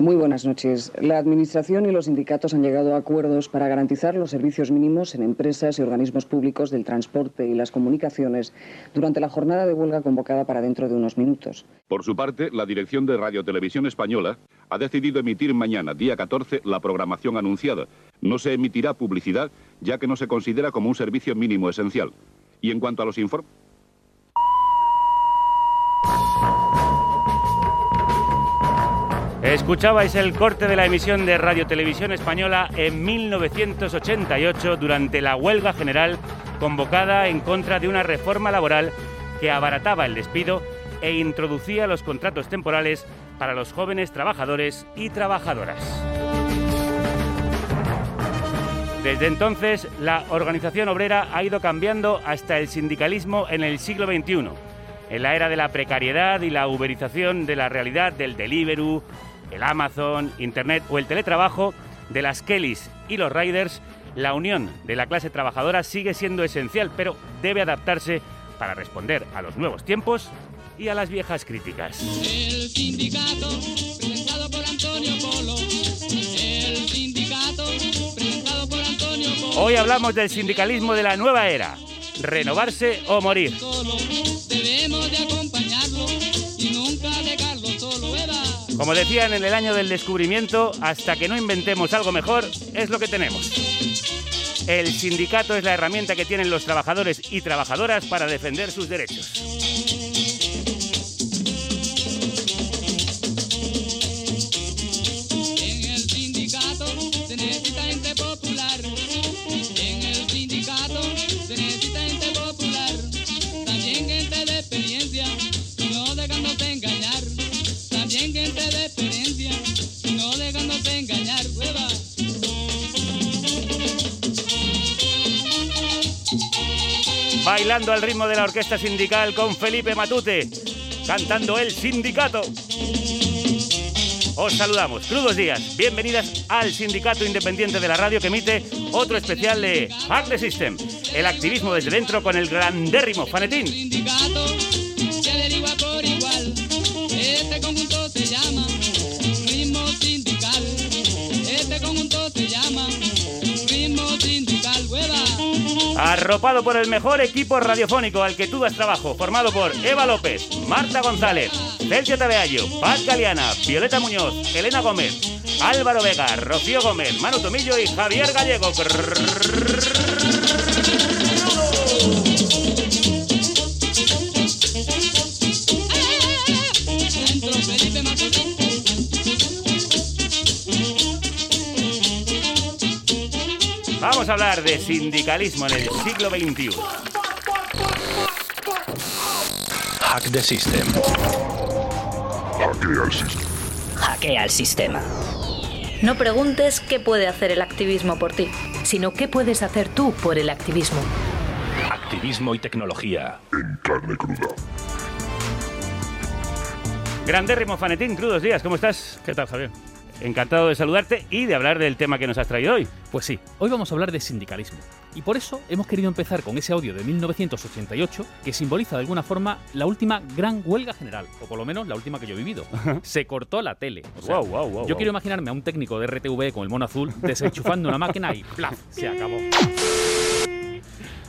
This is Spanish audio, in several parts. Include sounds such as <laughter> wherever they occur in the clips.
Muy buenas noches. La Administración y los sindicatos han llegado a acuerdos para garantizar los servicios mínimos en empresas y organismos públicos del transporte y las comunicaciones durante la jornada de huelga convocada para dentro de unos minutos. Por su parte, la Dirección de Radio Televisión Española ha decidido emitir mañana, día 14, la programación anunciada. No se emitirá publicidad, ya que no se considera como un servicio mínimo esencial. Y en cuanto a los informes... Escuchabais el corte de la emisión de Radio Televisión Española en 1988 durante la huelga general convocada en contra de una reforma laboral que abarataba el despido e introducía los contratos temporales para los jóvenes trabajadores y trabajadoras. Desde entonces, la organización obrera ha ido cambiando hasta el sindicalismo en el siglo XXI, en la era de la precariedad y la uberización de la realidad del Deliveroo, el Amazon, Internet o el teletrabajo, de las Kellys y los Riders, la unión de la clase trabajadora sigue siendo esencial, pero debe adaptarse para responder a los nuevos tiempos y a las viejas críticas. El sindicato, presentado por Antonio Polo. El sindicato, presentado por Antonio Polo. Hoy hablamos del sindicalismo de la nueva era. Renovarse o morir. Debemos de Como decían en el año del descubrimiento, hasta que no inventemos algo mejor, es lo que tenemos. El sindicato es la herramienta que tienen los trabajadores y trabajadoras para defender sus derechos. Bailando al ritmo de la orquesta sindical con Felipe Matute, cantando El Sindicato. Os saludamos, crudos días, bienvenidas al Sindicato Independiente de la Radio que emite otro especial de the System, el activismo desde dentro con el grandérrimo Fanetín. Arropado por el mejor equipo radiofónico al que tú das trabajo, formado por Eva López, Marta González, Celcio Tabeallo, Paz Galeana, Violeta Muñoz, Elena Gómez, Álvaro Vega, Rocío Gómez, Manu Tomillo y Javier Gallego. Vamos a hablar de sindicalismo en el siglo XXI. Hack the system. Hackea el sistema. Hackea el sistema. No preguntes qué puede hacer el activismo por ti, sino qué puedes hacer tú por el activismo. Activismo y tecnología. En carne cruda. Grandérrimo Fanetín, crudos días, ¿cómo estás? ¿Qué tal, Javier? Encantado de saludarte y de hablar del tema que nos has traído hoy. Pues sí, hoy vamos a hablar de sindicalismo. Y por eso hemos querido empezar con ese audio de 1988 que simboliza de alguna forma la última gran huelga general, o por lo menos la última que yo he vivido. Se cortó la tele. wow, wow, wow, yo quiero imaginarme a un técnico de RTV con el mono azul desenchufando una máquina y ¡plaf! Se acabó.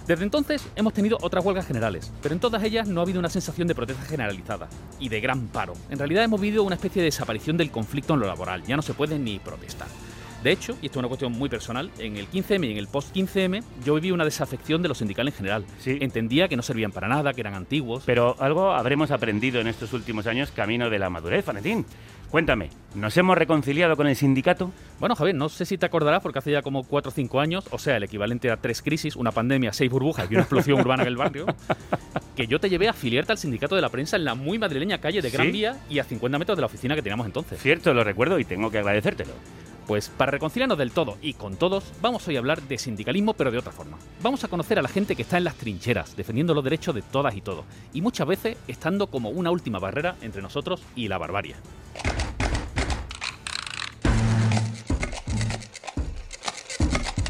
Desde entonces hemos tenido otras huelgas generales, pero en todas ellas no ha habido una sensación de protesta generalizada y de gran paro. En realidad hemos vivido una especie de desaparición del conflicto en lo laboral, ya no se puede ni protestar. De hecho, y esto es una cuestión muy personal, en el 15M y en el post-15M yo viví una desafección de los sindicales en general. Sí. Entendía que no servían para nada, que eran antiguos. Pero algo habremos aprendido en estos últimos años camino de la madurez, Valentín. Cuéntame, ¿nos hemos reconciliado con el sindicato? Bueno, Javier, no sé si te acordarás, porque hace ya como 4 o 5 años, o sea, el equivalente a tres crisis, una pandemia, seis burbujas y una explosión <laughs> urbana en el barrio, que yo te llevé a afiliarte al sindicato de la prensa en la muy madrileña calle de Gran Vía y a 50 metros de la oficina que teníamos entonces. Cierto, lo recuerdo y tengo que agradecértelo. Pues para reconciliarnos del todo y con todos, vamos hoy a hablar de sindicalismo, pero de otra forma. Vamos a conocer a la gente que está en las trincheras, defendiendo los derechos de todas y todos, y muchas veces estando como una última barrera entre nosotros y la barbarie.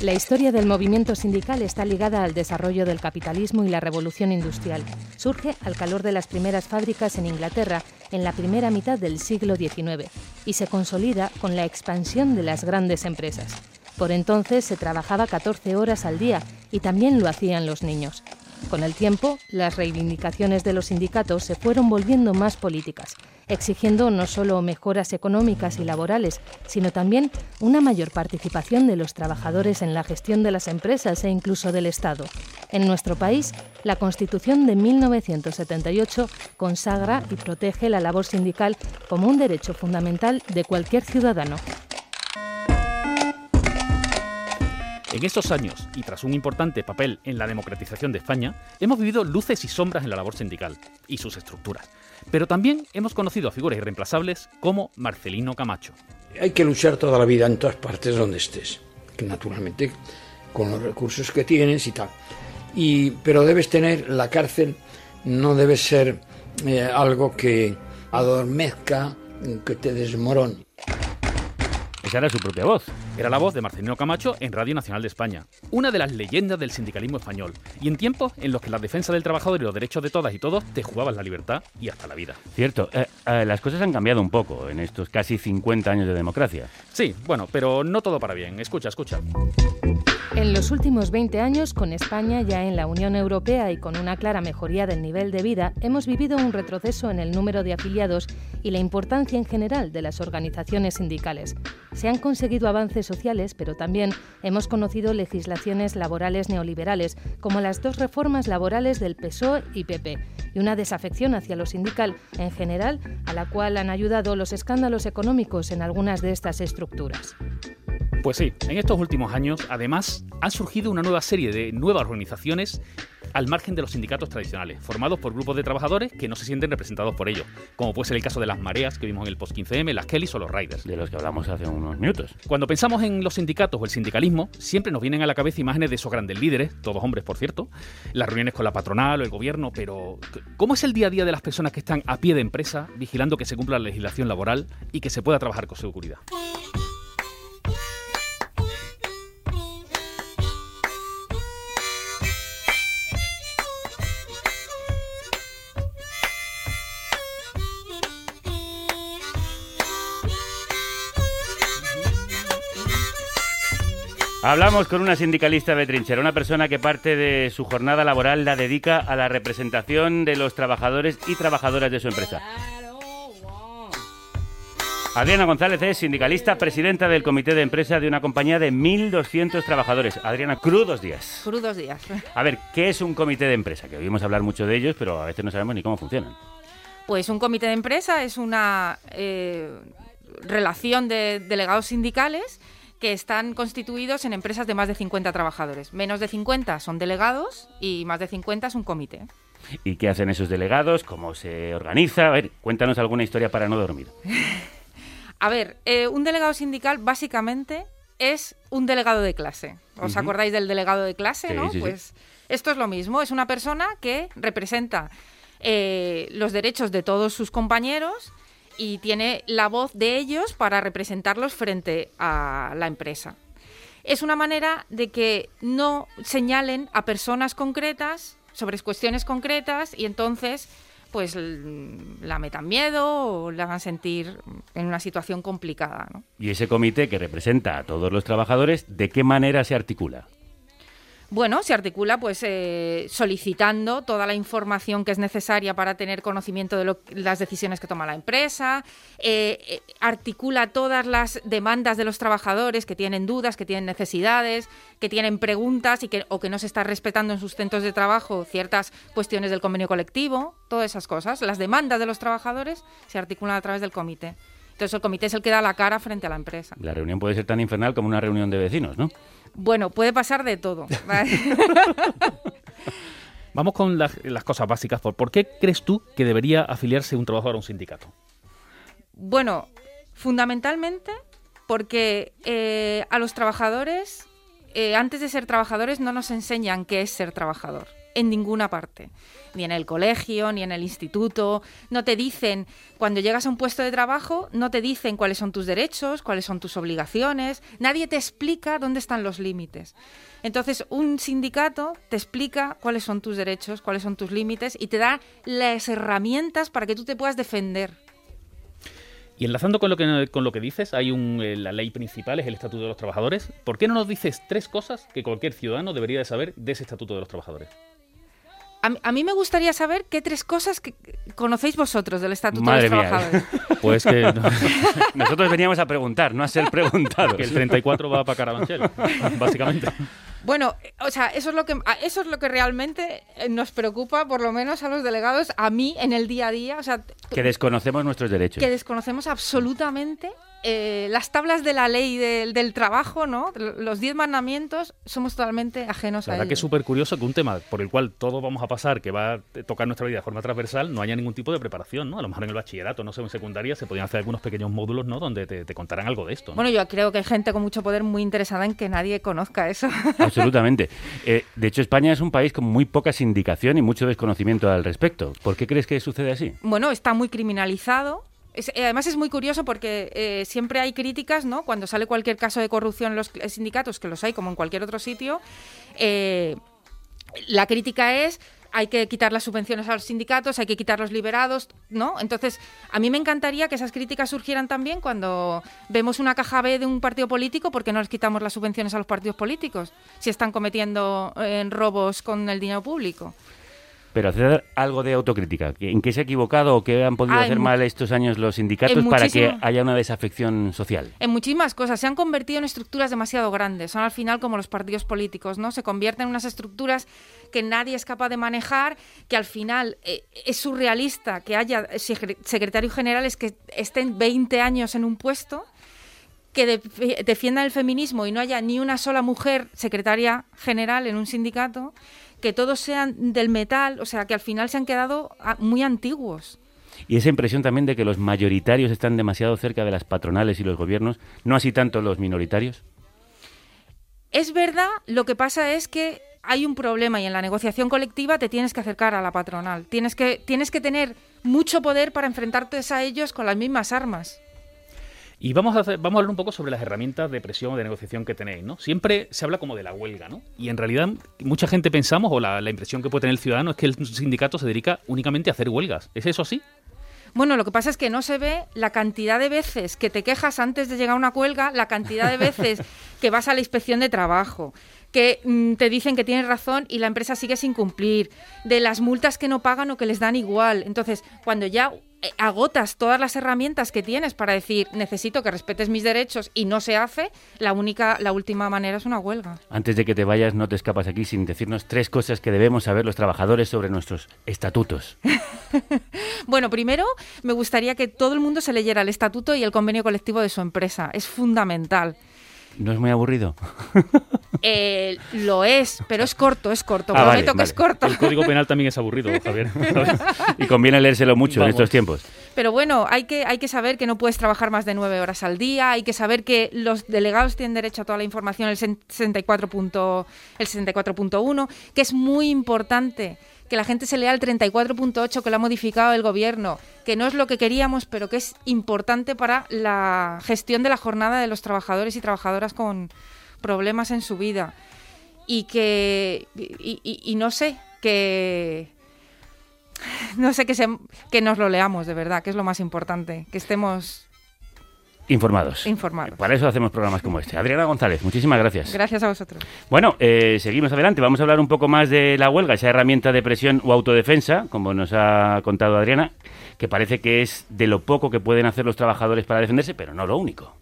La historia del movimiento sindical está ligada al desarrollo del capitalismo y la revolución industrial. Surge al calor de las primeras fábricas en Inglaterra en la primera mitad del siglo XIX y se consolida con la expansión de las grandes empresas. Por entonces se trabajaba 14 horas al día y también lo hacían los niños. Con el tiempo, las reivindicaciones de los sindicatos se fueron volviendo más políticas, exigiendo no solo mejoras económicas y laborales, sino también una mayor participación de los trabajadores en la gestión de las empresas e incluso del Estado. En nuestro país, la Constitución de 1978 consagra y protege la labor sindical como un derecho fundamental de cualquier ciudadano. En estos años, y tras un importante papel en la democratización de España, hemos vivido luces y sombras en la labor sindical y sus estructuras. Pero también hemos conocido a figuras irreemplazables como Marcelino Camacho. Hay que luchar toda la vida en todas partes donde estés, naturalmente con los recursos que tienes y tal. Y, pero debes tener la cárcel, no debe ser eh, algo que adormezca, que te desmorone. Esa era su propia voz. Era la voz de Marcelino Camacho en Radio Nacional de España, una de las leyendas del sindicalismo español, y en tiempos en los que la defensa del trabajador y los derechos de todas y todos te jugaban la libertad y hasta la vida. Cierto, eh, eh, las cosas han cambiado un poco en estos casi 50 años de democracia. Sí, bueno, pero no todo para bien. Escucha, escucha. En los últimos 20 años, con España ya en la Unión Europea y con una clara mejoría del nivel de vida, hemos vivido un retroceso en el número de afiliados y la importancia en general de las organizaciones sindicales. Se han conseguido avances sociales, pero también hemos conocido legislaciones laborales neoliberales, como las dos reformas laborales del PSOE y PP, y una desafección hacia lo sindical en general, a la cual han ayudado los escándalos económicos en algunas de estas estructuras. Pues sí, en estos últimos años, además, han surgido una nueva serie de nuevas organizaciones al margen de los sindicatos tradicionales, formados por grupos de trabajadores que no se sienten representados por ellos, como puede ser el caso de las mareas que vimos en el post 15M, las Kellys o los Riders. De los que hablamos hace unos minutos. Cuando pensamos en los sindicatos o el sindicalismo, siempre nos vienen a la cabeza imágenes de esos grandes líderes, todos hombres por cierto, las reuniones con la patronal o el gobierno, pero ¿cómo es el día a día de las personas que están a pie de empresa, vigilando que se cumpla la legislación laboral y que se pueda trabajar con seguridad? Hablamos con una sindicalista de trinchera, una persona que parte de su jornada laboral la dedica a la representación de los trabajadores y trabajadoras de su empresa. Adriana González es sindicalista, presidenta del comité de empresa de una compañía de 1.200 trabajadores. Adriana, crudos días. Crudos días. A ver, ¿qué es un comité de empresa? Que oímos hablar mucho de ellos, pero a veces no sabemos ni cómo funcionan. Pues un comité de empresa es una eh, relación de delegados sindicales que están constituidos en empresas de más de 50 trabajadores. Menos de 50 son delegados y más de 50 es un comité. ¿Y qué hacen esos delegados? ¿Cómo se organiza? A ver, cuéntanos alguna historia para no dormir. <laughs> A ver, eh, un delegado sindical básicamente es un delegado de clase. ¿Os acordáis del delegado de clase? ¿no? pues esto es lo mismo, es una persona que representa eh, los derechos de todos sus compañeros y tiene la voz de ellos para representarlos frente a la empresa. Es una manera de que no señalen a personas concretas sobre cuestiones concretas y entonces pues la metan miedo o la hagan sentir en una situación complicada. ¿Y ese comité que representa a todos los trabajadores, de qué manera se articula? Bueno, se articula pues eh, solicitando toda la información que es necesaria para tener conocimiento de las decisiones que toma la empresa, eh, eh, articula todas las demandas de los trabajadores que tienen dudas, que tienen necesidades, que tienen preguntas y que, o que no se está respetando en sus centros de trabajo ciertas cuestiones del convenio colectivo, todas esas cosas. Las demandas de los trabajadores se articulan a través del comité. Entonces el comité es el que da la cara frente a la empresa. La reunión puede ser tan infernal como una reunión de vecinos, ¿no? Bueno, puede pasar de todo. <laughs> <laughs> Vamos con las, cosas básicas. ¿Por qué crees tú que debería afiliarse un trabajador a un sindicato? Bueno, fundamentalmente porque eh, a los trabajadores, eh, antes de ser trabajadores, no nos enseñan qué es ser trabajador. En ninguna parte, ni en el colegio, ni en el instituto. No te dicen, cuando llegas a un puesto de trabajo, no te dicen cuáles son tus derechos, cuáles son tus obligaciones, nadie te explica dónde están los límites. Entonces, un sindicato te explica cuáles son tus derechos, cuáles son tus límites y te da las herramientas para que tú te puedas defender. Y enlazando con lo que, con lo que dices, hay un, eh, la ley principal, es el Estatuto de los Trabajadores. ¿Por qué no nos dices tres cosas que cualquier ciudadano debería de saber de ese Estatuto de los Trabajadores? A, mí me gustaría saber qué tres cosas que conocéis vosotros del Estatuto de los Trabajadores. <laughs> Pues que <laughs> nosotros veníamos a preguntar, no a ser preguntados. Que el 34 va para Carabanchel, básicamente. Bueno, o sea, eso es lo que eso es lo que realmente eh, nos preocupa, por lo menos a los delegados, a mí en el día a día, o sea, que desconocemos nuestros derechos. Que desconocemos absolutamente eh, las tablas de la ley del, trabajo, ¿no? Los diez mandamientos, somos totalmente ajenos la a verdad que es súper curioso que un tema por el cual todos vamos a pasar, que va a tocar nuestra vida de forma transversal, no haya ningún tipo de preparación, ¿no? A lo mejor en el bachillerato, no sé, en secundaria, se podían hacer algunos pequeños módulos, ¿no? Donde te, te contaran algo de esto. Bueno, yo creo que hay gente con mucho poder muy interesada en que nadie conozca eso. <laughs> Absolutamente. Eh, de hecho, España es un país con muy poca sindicación y mucho desconocimiento al respecto. ¿Por qué crees que sucede así? Bueno, está muy criminalizado eh, además es muy curioso porque eh, siempre hay críticas, ¿no? Cuando sale cualquier caso de corrupción en los sindicatos, que los hay como en cualquier otro sitio, eh, la crítica es hay que quitar las subvenciones a los sindicatos, hay que quitar los liberados, ¿no? Entonces, a mí me encantaría que esas críticas surgieran también cuando vemos una caja B de un partido político, porque no les quitamos las subvenciones a los partidos políticos si están cometiendo robos con el dinero público. Pero hacer algo de autocrítica. ¿En qué se ha equivocado o qué han podido hacer mal estos años los sindicatos para que haya una desafección social? En muchísimas cosas. Se han convertido en estructuras demasiado grandes. Son al final como los partidos políticos, ¿no? Se convierten en unas estructuras que nadie es capaz de manejar, que al final eh, es surrealista que haya secretarios generales que estén 20 años en un puesto que defiendan el feminismo y no haya ni una sola mujer secretaria general en un sindicato que todos sean del metal, o sea, que al final se han quedado ah, muy antiguos. Y esa impresión también de que los mayoritarios están demasiado cerca de las patronales y los gobiernos, no así tanto los minoritarios. Es verdad, lo que pasa es que hay un problema y en la negociación colectiva te tienes que acercar a la patronal. Tienes que, tienes que tener mucho poder para enfrentarte a ellos con las mismas armas. Y vamos a, hacer, vamos a hablar un poco sobre las herramientas de presión o de negociación que tenéis, ¿no? Siempre se habla como de la huelga, ¿no? Y en realidad mucha gente pensamos, o la, la impresión que puede tener el ciudadano es que el sindicato se dedica únicamente a hacer huelgas. ¿Es eso así? Bueno, lo que pasa es que no se ve la cantidad de veces que te quejas antes de llegar a una huelga, la cantidad de veces <laughs> que vas a la inspección de trabajo, que mm, te dicen que tienes razón y la empresa sigue sin cumplir, de las multas que no pagan o que les dan igual. Entonces, cuando ya agotas todas las herramientas que tienes para decir necesito que respetes mis derechos y no se hace, la única, la última manera es una huelga. Antes de que te vayas, no te escapas aquí sin decirnos tres cosas que debemos saber los trabajadores sobre nuestros estatutos. <laughs> bueno, primero me gustaría que todo el mundo se leyera el estatuto y el convenio colectivo de su empresa. Es fundamental. ¿No es muy aburrido? <laughs> Eh, lo es, pero es corto, es corto. Ah, prometo que es corto. El código penal también es aburrido, Javier. <laughs> y conviene leérselo mucho en estos tiempos. Pero bueno, hay que, hay que saber que no puedes trabajar más de nueve horas al día, hay que saber que los delegados tienen derecho a toda la información, el 64.1, el 64 que es muy importante que la gente se lea el 34.8 que lo ha modificado el gobierno, que no es lo que queríamos, pero que es importante para la gestión de la jornada de los trabajadores y trabajadoras con problemas en su vida. Y que, y, no sé, que no sé que, que nos lo leamos de verdad, que es lo más importante, que estemos Informados. Informados. Para eso hacemos programas como este. Adriana González, muchísimas gracias. Gracias a vosotros. Bueno, eh, seguimos adelante. Vamos a hablar un poco más de la huelga, esa herramienta de presión o autodefensa, como nos ha contado Adriana, que parece que es de lo poco que pueden hacer los trabajadores para defenderse, pero no lo único.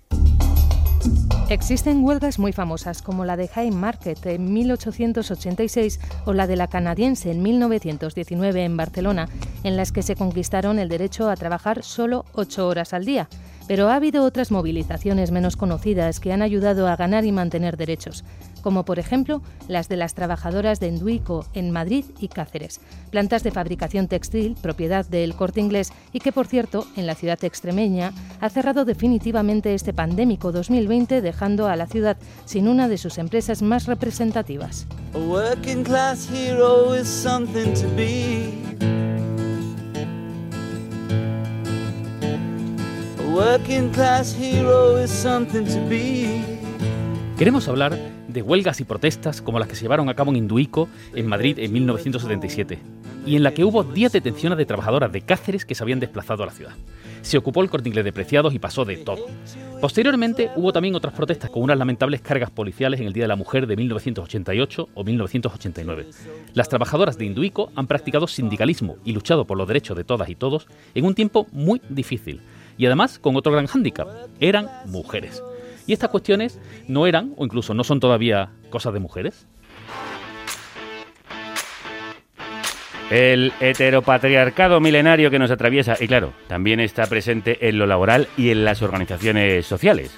Existen huelgas muy famosas, como la de High Market en 1886 o la de la canadiense en 1919 en Barcelona, en las que se conquistaron el derecho a trabajar solo ocho horas al día Pero ha habido otras movilizaciones menos conocidas que han ayudado a ganar y mantener derechos, como por ejemplo las de las trabajadoras de Enduico en Madrid y Cáceres, plantas de fabricación textil propiedad del Corte Inglés y que por cierto en la ciudad extremeña ha cerrado definitivamente este pandémico 2020 dejando a la ciudad sin una de sus empresas más representativas. Queremos hablar de huelgas y protestas como las que se llevaron a cabo en Induico, en Madrid, en 1977, y en la que hubo 10 detenciones de trabajadoras de Cáceres que se habían desplazado a la ciudad. Se ocupó el corte de preciados y pasó de todo. Posteriormente hubo también otras protestas con unas lamentables cargas policiales en el Día de la Mujer de 1988 o 1989. Las trabajadoras de Induico han practicado sindicalismo y luchado por los derechos de todas y todos en un tiempo muy difícil y además con otro gran hándicap, eran mujeres. Y estas cuestiones no eran, o incluso no son todavía, cosas de mujeres. El heteropatriarcado milenario que nos atraviesa, y claro, también está presente en lo laboral y en las organizaciones sociales.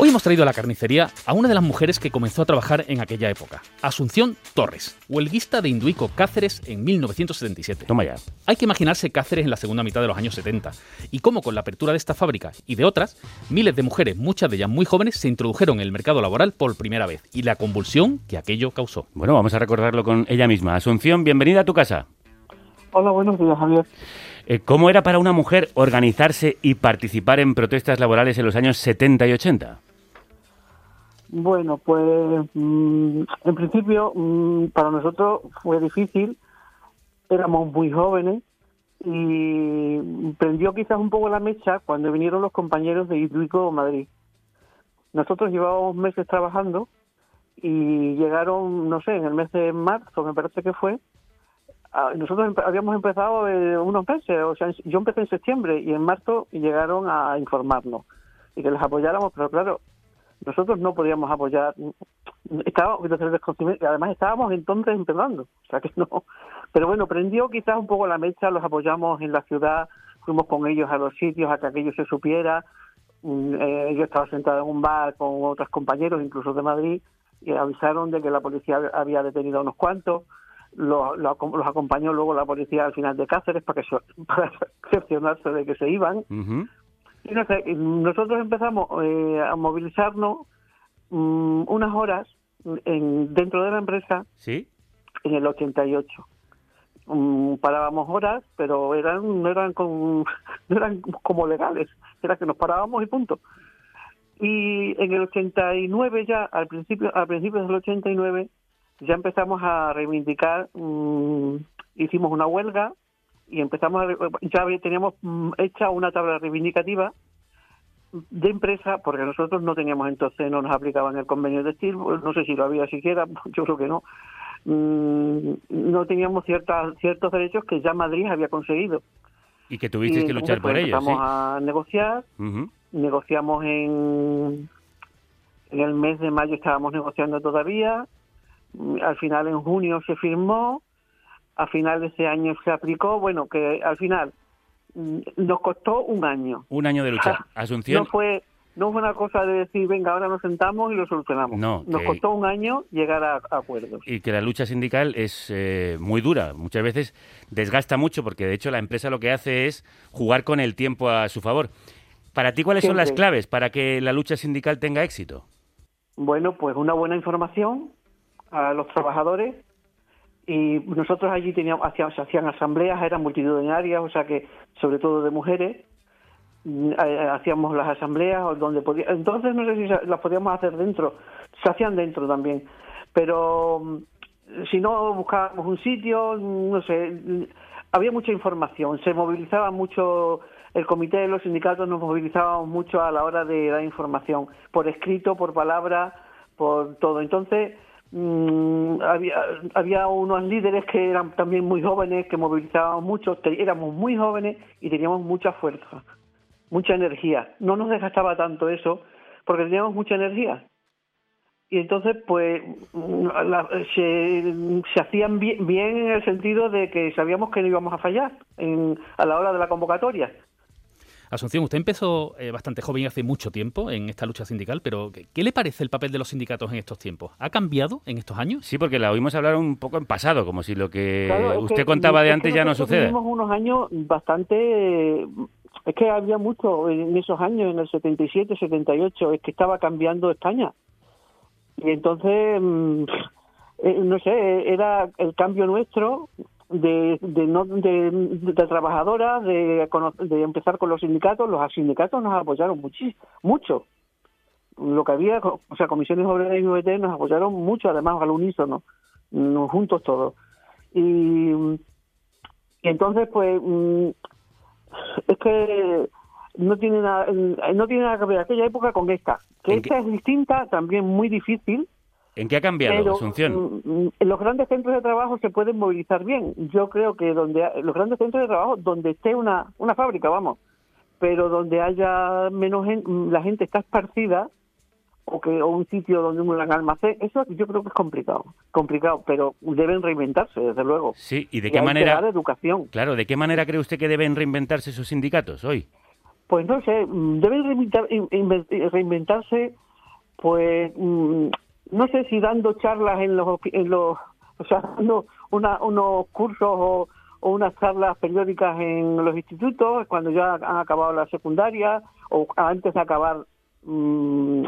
Hoy hemos traído a la carnicería a una de las mujeres que comenzó a trabajar en aquella época, Asunción Torres, huelguista de Induico Cáceres en 1977. Toma ya. Hay que imaginarse Cáceres en la segunda mitad de los años 70 y cómo con la apertura de esta fábrica y de otras, miles de mujeres, muchas de ellas muy jóvenes, se introdujeron en el mercado laboral por primera vez y la convulsión que aquello causó. Bueno, vamos a recordarlo con ella misma. Asunción, bienvenida a tu casa. Hola, buenos días, Javier. Eh, ¿Cómo era para una mujer organizarse y participar en protestas laborales en los años 70 y 80? Bueno, pues mm, en principio mm, para nosotros fue difícil, éramos muy jóvenes y prendió quizás un poco la mecha cuando vinieron los compañeros de Hidruico Madrid. Nosotros llevábamos meses trabajando y llegaron, no sé, en el mes de marzo me parece que fue, nosotros habíamos empezado eh, unos meses, o sea, yo empecé en septiembre y en marzo llegaron a informarnos y que les apoyáramos, pero claro, nosotros no podíamos apoyar, estábamos, además estábamos entonces empezando, o sea que no, pero bueno, prendió quizás un poco la mecha, los apoyamos en la ciudad, fuimos con ellos a los sitios a que aquello se supiera, mm, eh, yo estaba sentado en un bar con otros compañeros, incluso de Madrid, y avisaron de que la policía había detenido a unos cuantos, los, los, acompañó luego la policía al final de Cáceres para que <laughs> para de que se iban nosotros empezamos eh, a movilizarnos mm, unas horas en, dentro de la empresa ¿Sí? en el 88. Mm, parábamos horas, pero eran no eran con, <laughs> no eran como legales, era que nos parábamos y punto. Y en el 89 ya, al principio, a principios del 89, ya empezamos a reivindicar, mm, hicimos una huelga y empezamos a, ya teníamos mm, hecha una tabla reivindicativa de empresa porque nosotros no teníamos entonces no nos aplicaban el convenio de estilo pues, no sé si lo había siquiera <laughs> yo creo que no. Mm, no teníamos ciertas ciertos derechos que ya Madrid había conseguido. Y que tuvisteis que luchar por ellos empezamos a negociar. Negociamos en en el mes de mayo estábamos negociando todavía. Al final en junio se firmó a final de ese año se aplicó, bueno, que al final mm, nos costó un año. Un año de lucha. <laughs> Asunción. No fue, no fue una cosa de decir, venga, ahora nos sentamos y lo solucionamos. No, nos costó un año llegar a, acuerdos. Y que la lucha sindical es eh, muy dura. Muchas veces desgasta mucho porque, de hecho, la empresa lo que hace es jugar con el tiempo a su favor. Para ti, ¿cuáles son las claves para que la lucha sindical tenga éxito? Bueno, pues una buena información a los trabajadores, y nosotros allí teníamos hacíamos, se hacían asambleas eran multitudinarias o sea que sobre todo de mujeres mm, eh, hacíamos las asambleas donde podía, entonces no sé si las podíamos hacer dentro se hacían dentro también pero mm, si no buscábamos un sitio mm, no sé había mucha información se movilizaba mucho el comité los sindicatos nos movilizábamos mucho a la hora de dar información por escrito por palabra por todo. Entonces Mm, había, había unos líderes que eran también muy jóvenes, que movilizábamos mucho, éramos muy jóvenes y teníamos mucha fuerza, mucha energía. No nos desgastaba tanto eso porque teníamos mucha energía. Y entonces, pues, mm, se, se, hacían bien, bien, en el sentido de que sabíamos que no íbamos a fallar en, a la hora de la convocatoria. Asunción, usted empezó eh, bastante joven hace mucho tiempo en esta lucha sindical, pero ¿qué, le parece el papel de los sindicatos en estos tiempos? ¿Ha cambiado en estos años? Sí, porque la oímos hablar un poco en pasado, como si lo que usted contaba de antes ya no sucede. Tuvimos unos años bastante es que había mucho en esos años, en el 77, 78, es que estaba cambiando España. Y entonces, mm, eh, no sé, era el cambio nuestro de, de, no, de, de trabajadoras, de, de empezar con los sindicatos. Los sindicatos nos apoyaron muchísimo, mucho. Lo que había, o sea, comisiones obreras y UVT nos apoyaron mucho, además al unísono, mm, juntos todos. Y, y entonces, pues, mm, es que no tiene nada, no tiene nada que ver aquella época con esta. Que esta es distinta, también muy difícil. ¿En qué ha cambiado, Asunción? Mm, mm, los grandes centros de trabajo se pueden movilizar bien. Yo creo que donde los grandes centros de trabajo, donde esté una, una fábrica, vamos, pero donde haya menos gente, la gente está esparcida, o que o un sitio donde un almacén, eso yo creo que es complicado, complicado, pero deben reinventarse, desde luego. Sí, ¿y de qué manera? educación. Claro, ¿de qué manera cree usted que deben reinventarse sus sindicatos hoy? Pues no sé, deben reinventarse, pues mm, no sé si dando charlas en los, en los o sea, dando una, unos cursos o, unas charlas periódicas en los institutos cuando ya han acabado la secundaria o antes de acabar mm,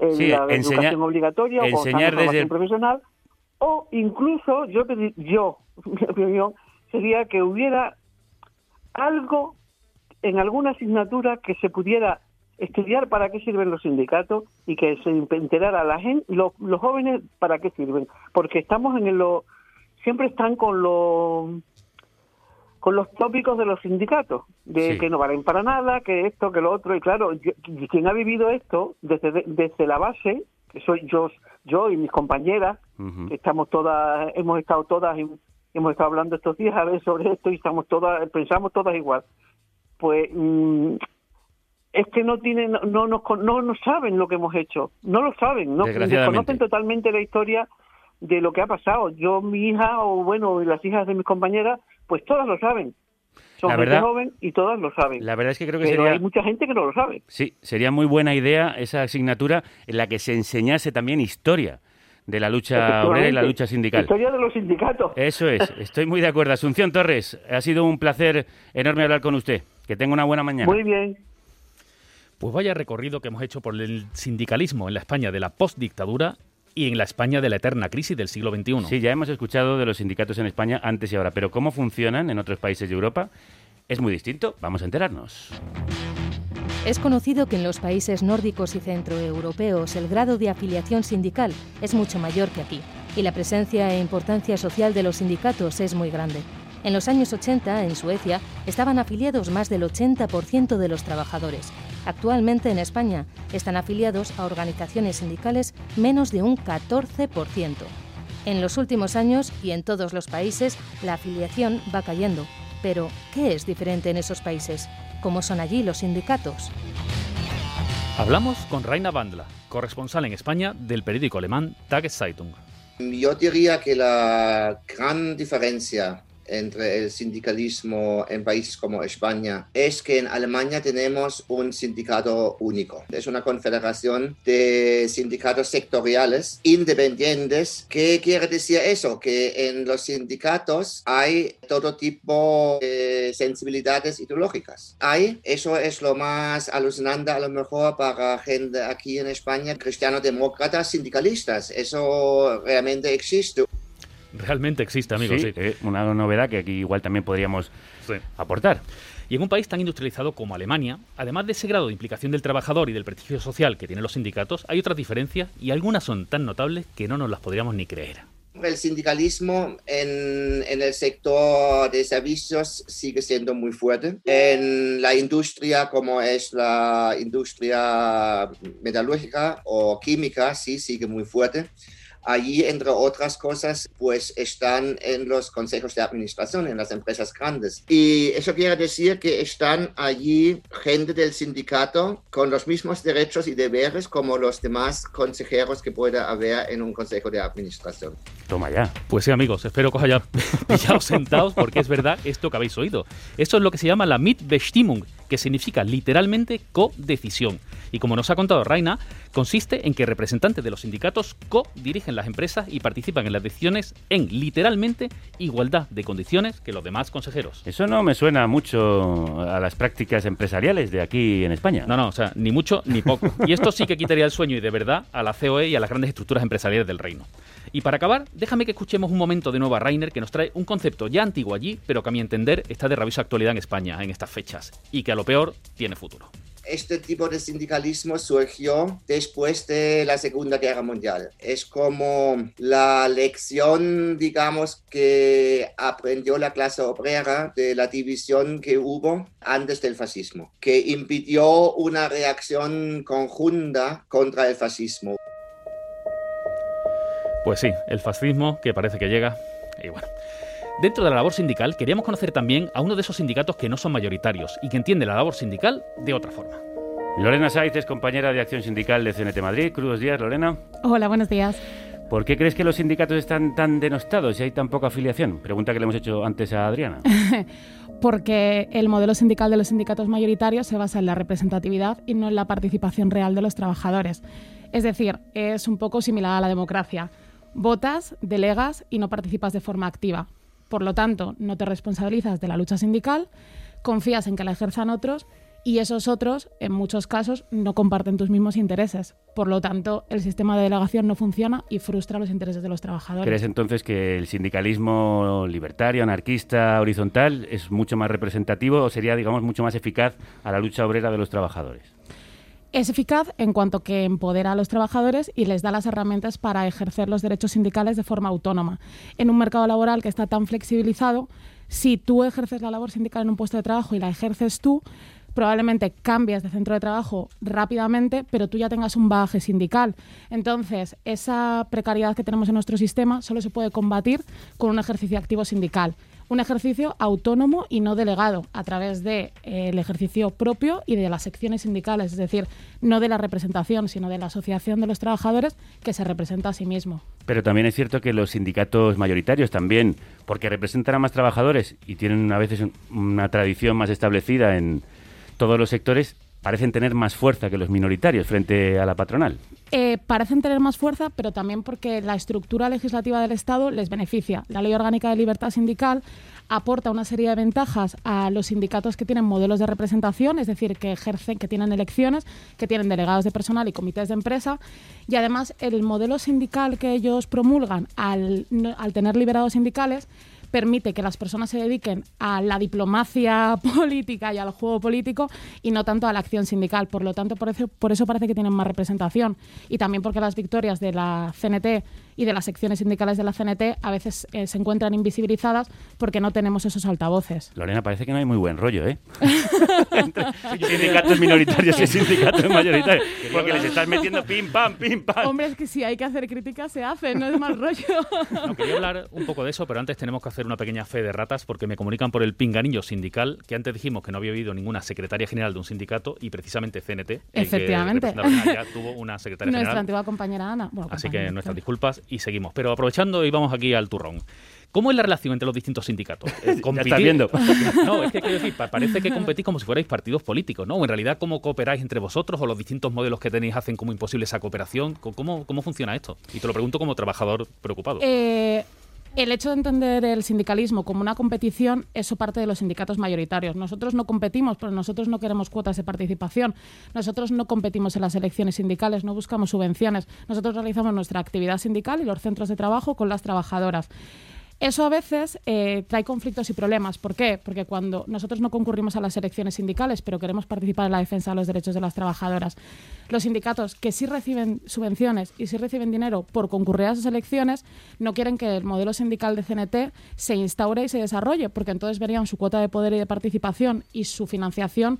en la educación obligatoria o enseñar desde profesional. O incluso yo yo <laughs> mi opinión sería que hubiera algo en alguna asignatura que se pudiera estudiar para qué sirven los sindicatos y que se enterara a la gente los, los jóvenes para qué sirven. Porque estamos en lo siempre están con los con los tópicos de los sindicatos, de que no valen para nada, que esto, que lo otro, y claro, quien ha vivido esto desde, desde la base, que soy yo, yo y mis compañeras, estamos todas, hemos estado todas, hemos estado hablando estos días a ver sobre esto y estamos todas, pensamos todas igual, pues mm, es que no tienen, no, no, no, no saben lo que hemos hecho, no lo saben, no desconocen totalmente la historia de lo que ha pasado. Yo, mi hija, o bueno, las hijas de mis compañeras, pues todas lo saben. Son la verdad, joven y todas lo saben. La verdad es que creo que Pero sería... hay mucha gente que no lo sabe. Sí, sería muy buena idea esa asignatura en la que se enseñase también historia de la lucha obrera y la lucha sindical. Historia de los sindicatos. Eso es, <laughs> estoy muy de acuerdo. Asunción Torres, ha sido un placer enorme hablar con usted. Que tenga una buena mañana. Muy bien. Pues vaya recorrido que hemos hecho por el sindicalismo en la España de la postdictadura y en la España de la eterna crisis del siglo XXI. Sí, ya hemos escuchado de los sindicatos en España antes y ahora, pero cómo funcionan en otros países de Europa es muy distinto. Vamos a enterarnos. Es conocido que en los países nórdicos y centroeuropeos el grado de afiliación sindical es mucho mayor que aquí y la presencia e importancia social de los sindicatos es muy grande. En los años 80, en Suecia, estaban afiliados más del 80% de los trabajadores. Actualmente en España están afiliados a organizaciones sindicales menos de un 14%. En los últimos años y en todos los países, la afiliación va cayendo. Pero, ¿qué es diferente en esos países? ¿Cómo son allí los sindicatos? Hablamos con Raina Bandla, corresponsal en España del periódico alemán Tageszeitung. Yo diría que la gran diferencia entre el sindicalismo en países como España es que en Alemania tenemos un sindicato único. Es una confederación de sindicatos sectoriales independientes. ¿Qué quiere decir eso? Que en los sindicatos hay todo tipo de sensibilidades ideológicas. Hay, eso es lo más alucinante a lo mejor para gente aquí en España, cristiano-demócratas, sindicalistas. Eso realmente existe realmente existe, amigos. Sí, eh, una novedad que aquí igual también podríamos aportar. Y en un país tan industrializado como Alemania, además de ese grado de implicación del trabajador y del prestigio social que tienen los sindicatos, hay otras diferencias y algunas son tan notables que no nos las podríamos ni creer. El sindicalismo en, en, el sector de servicios sigue siendo muy fuerte. En la industria como es la industria metalúrgica o química, sí, sigue muy fuerte. Allí, entre otras cosas, pues están en los consejos de administración, en las empresas grandes. Y eso quiere decir que están allí gente del sindicato con los mismos derechos y deberes como los demás consejeros que pueda haber en un consejo de administración. Toma ya. Pues sí, amigos, espero que os haya <laughs> pillado sentados porque es verdad esto que habéis oído. Esto es lo que se llama la Mitbestimmung que significa literalmente codecisión. Y como nos ha contado Raina, consiste en que representantes de los sindicatos co-dirigen las empresas y participan en las decisiones en literalmente igualdad de condiciones que los demás consejeros. Eso no me suena mucho a las prácticas empresariales de aquí en España. No, no, o sea, ni mucho ni poco. Y esto sí que quitaría el sueño y de verdad a la COE y a las grandes estructuras empresariales del reino. Y para acabar, déjame que escuchemos un momento de nuevo a Rainer que nos trae un concepto ya antiguo allí, pero que a mi entender está de rabiosa actualidad en España en estas fechas y que a lo peor tiene futuro este tipo de sindicalismo surgió después de la Segunda Guerra Mundial. Es como la lección, digamos, que aprendió la clase obrera de la división que hubo antes del fascismo, que impidió una reacción conjunta contra el fascismo. Pues sí, el fascismo que parece que llega y bueno. Dentro de la labor sindical queríamos conocer también a uno de esos sindicatos que no son mayoritarios y que entiende la labor sindical de otra forma. Lorena Saiz es compañera de acción sindical de CNT Madrid. Crudos días, Lorena. Hola, buenos días. ¿Por qué crees que los sindicatos están tan denostados y hay tan poca afiliación? Pregunta que le hemos hecho antes a Adriana. <laughs> Porque el modelo sindical de los sindicatos mayoritarios se basa en la representatividad y no en la participación real de los trabajadores. Es decir, es un poco similar a la democracia. Votas, delegas y no participas de forma activa. Por lo tanto, no te responsabilizas de la lucha sindical, confías en que la ejerzan otros y esos otros, en muchos casos, no comparten tus mismos intereses. Por lo tanto, el sistema de delegación no funciona y frustra los intereses de los trabajadores. ¿Crees entonces que el sindicalismo libertario, anarquista, horizontal es mucho más representativo o sería, digamos, mucho más eficaz a la lucha obrera de los trabajadores? Es eficaz en cuanto que empodera a los trabajadores y les da las herramientas para ejercer los derechos sindicales de forma autónoma. En un mercado laboral que está tan flexibilizado, si tú ejerces la labor sindical en un puesto de trabajo y la ejerces tú, probablemente cambias de centro de trabajo rápidamente, pero tú ya tengas un bagaje sindical. Entonces, esa precariedad que tenemos en nuestro sistema solo se puede combatir con un ejercicio activo sindical un ejercicio autónomo y no delegado a través del de, eh, ejercicio propio y de las secciones sindicales, es decir, no de la representación, sino de la asociación de los trabajadores que se representa a sí mismo. Pero también es cierto que los sindicatos mayoritarios también, porque representan a más trabajadores y tienen a veces una tradición más establecida en todos los sectores, parecen tener más fuerza que los minoritarios frente a la patronal. Eh, parecen tener más fuerza, pero también porque la estructura legislativa del Estado les beneficia. La Ley Orgánica de Libertad Sindical aporta una serie de ventajas a los sindicatos que tienen modelos de representación, es decir, que ejercen, que tienen elecciones, que tienen delegados de personal y comités de empresa. Y además, el modelo sindical que ellos promulgan al, al tener liberados sindicales permite que las personas se dediquen a la diplomacia <laughs> política y al juego político y no tanto a la acción sindical. Por lo tanto, por eso, por eso parece que tienen más representación. Y también porque las victorias de la CNT y de las secciones sindicales de la CNT a veces eh, se encuentran invisibilizadas porque no tenemos esos altavoces. Lorena, parece que no hay muy buen rollo, ¿eh? <laughs> Entre sindicatos minoritarios y sindicatos mayoritarios. Porque les estás metiendo pim, pam, pim, pam. Hombre, es que si hay que hacer críticas se hace, no es mal rollo. No, quería hablar un poco de eso, pero antes tenemos que hacer una pequeña fe de ratas porque me comunican por el pinganillo sindical que antes dijimos que no había habido ninguna secretaria general de un sindicato y precisamente CNT. Efectivamente. ya tuvo una secretaria Nuestra general. antigua compañera Ana. Así que nuestras disculpas y seguimos. Pero aprovechando y vamos aquí al turrón. ¿Cómo es la relación entre los distintos sindicatos? <laughs> ¿Competir? viendo. <laughs> No, es que quiero decir, parece que competís como si fuerais partidos políticos, ¿no? O en realidad, ¿cómo cooperáis entre vosotros o los distintos modelos que tenéis hacen como imposible esa cooperación? ¿Cómo, cómo funciona esto? Y te lo pregunto como trabajador preocupado. Eh, el hecho de entender el sindicalismo como una competición, eso parte de los sindicatos mayoritarios. Nosotros no competimos, pero nosotros no queremos cuotas de participación. Nosotros no competimos en las elecciones sindicales, no buscamos subvenciones. Nosotros realizamos nuestra actividad sindical y los centros de trabajo con las trabajadoras. Eso a veces eh, trae conflictos y problemas. ¿Por qué? Porque cuando nosotros no concurrimos a las elecciones sindicales, pero queremos participar en la defensa de los derechos de las trabajadoras, los sindicatos que sí reciben subvenciones y sí reciben dinero por concurrir a esas elecciones, no quieren que el modelo sindical de CNT se instaure y se desarrolle, porque entonces verían su cuota de poder y de participación y su financiación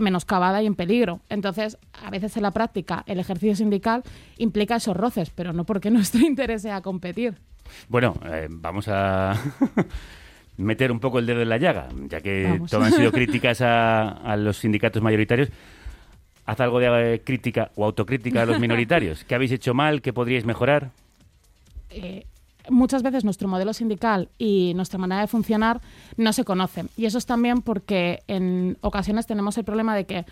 menoscabada y en peligro. Entonces, a veces en la práctica, el ejercicio sindical implica esos roces, pero no porque <laughs> nuestro interés sea competir. Bueno, eh, vamos a <laughs> meter un poco el dedo en la llaga, ya que todas han sido <laughs> críticas a, los sindicatos mayoritarios. Haz algo de eh, crítica o autocrítica a los minoritarios. <laughs> ¿Qué habéis hecho mal? ¿Qué podríais mejorar? Eh, muchas veces nuestro modelo sindical y nuestra manera de funcionar no se conocen. Y eso es también porque en ocasiones tenemos el problema de que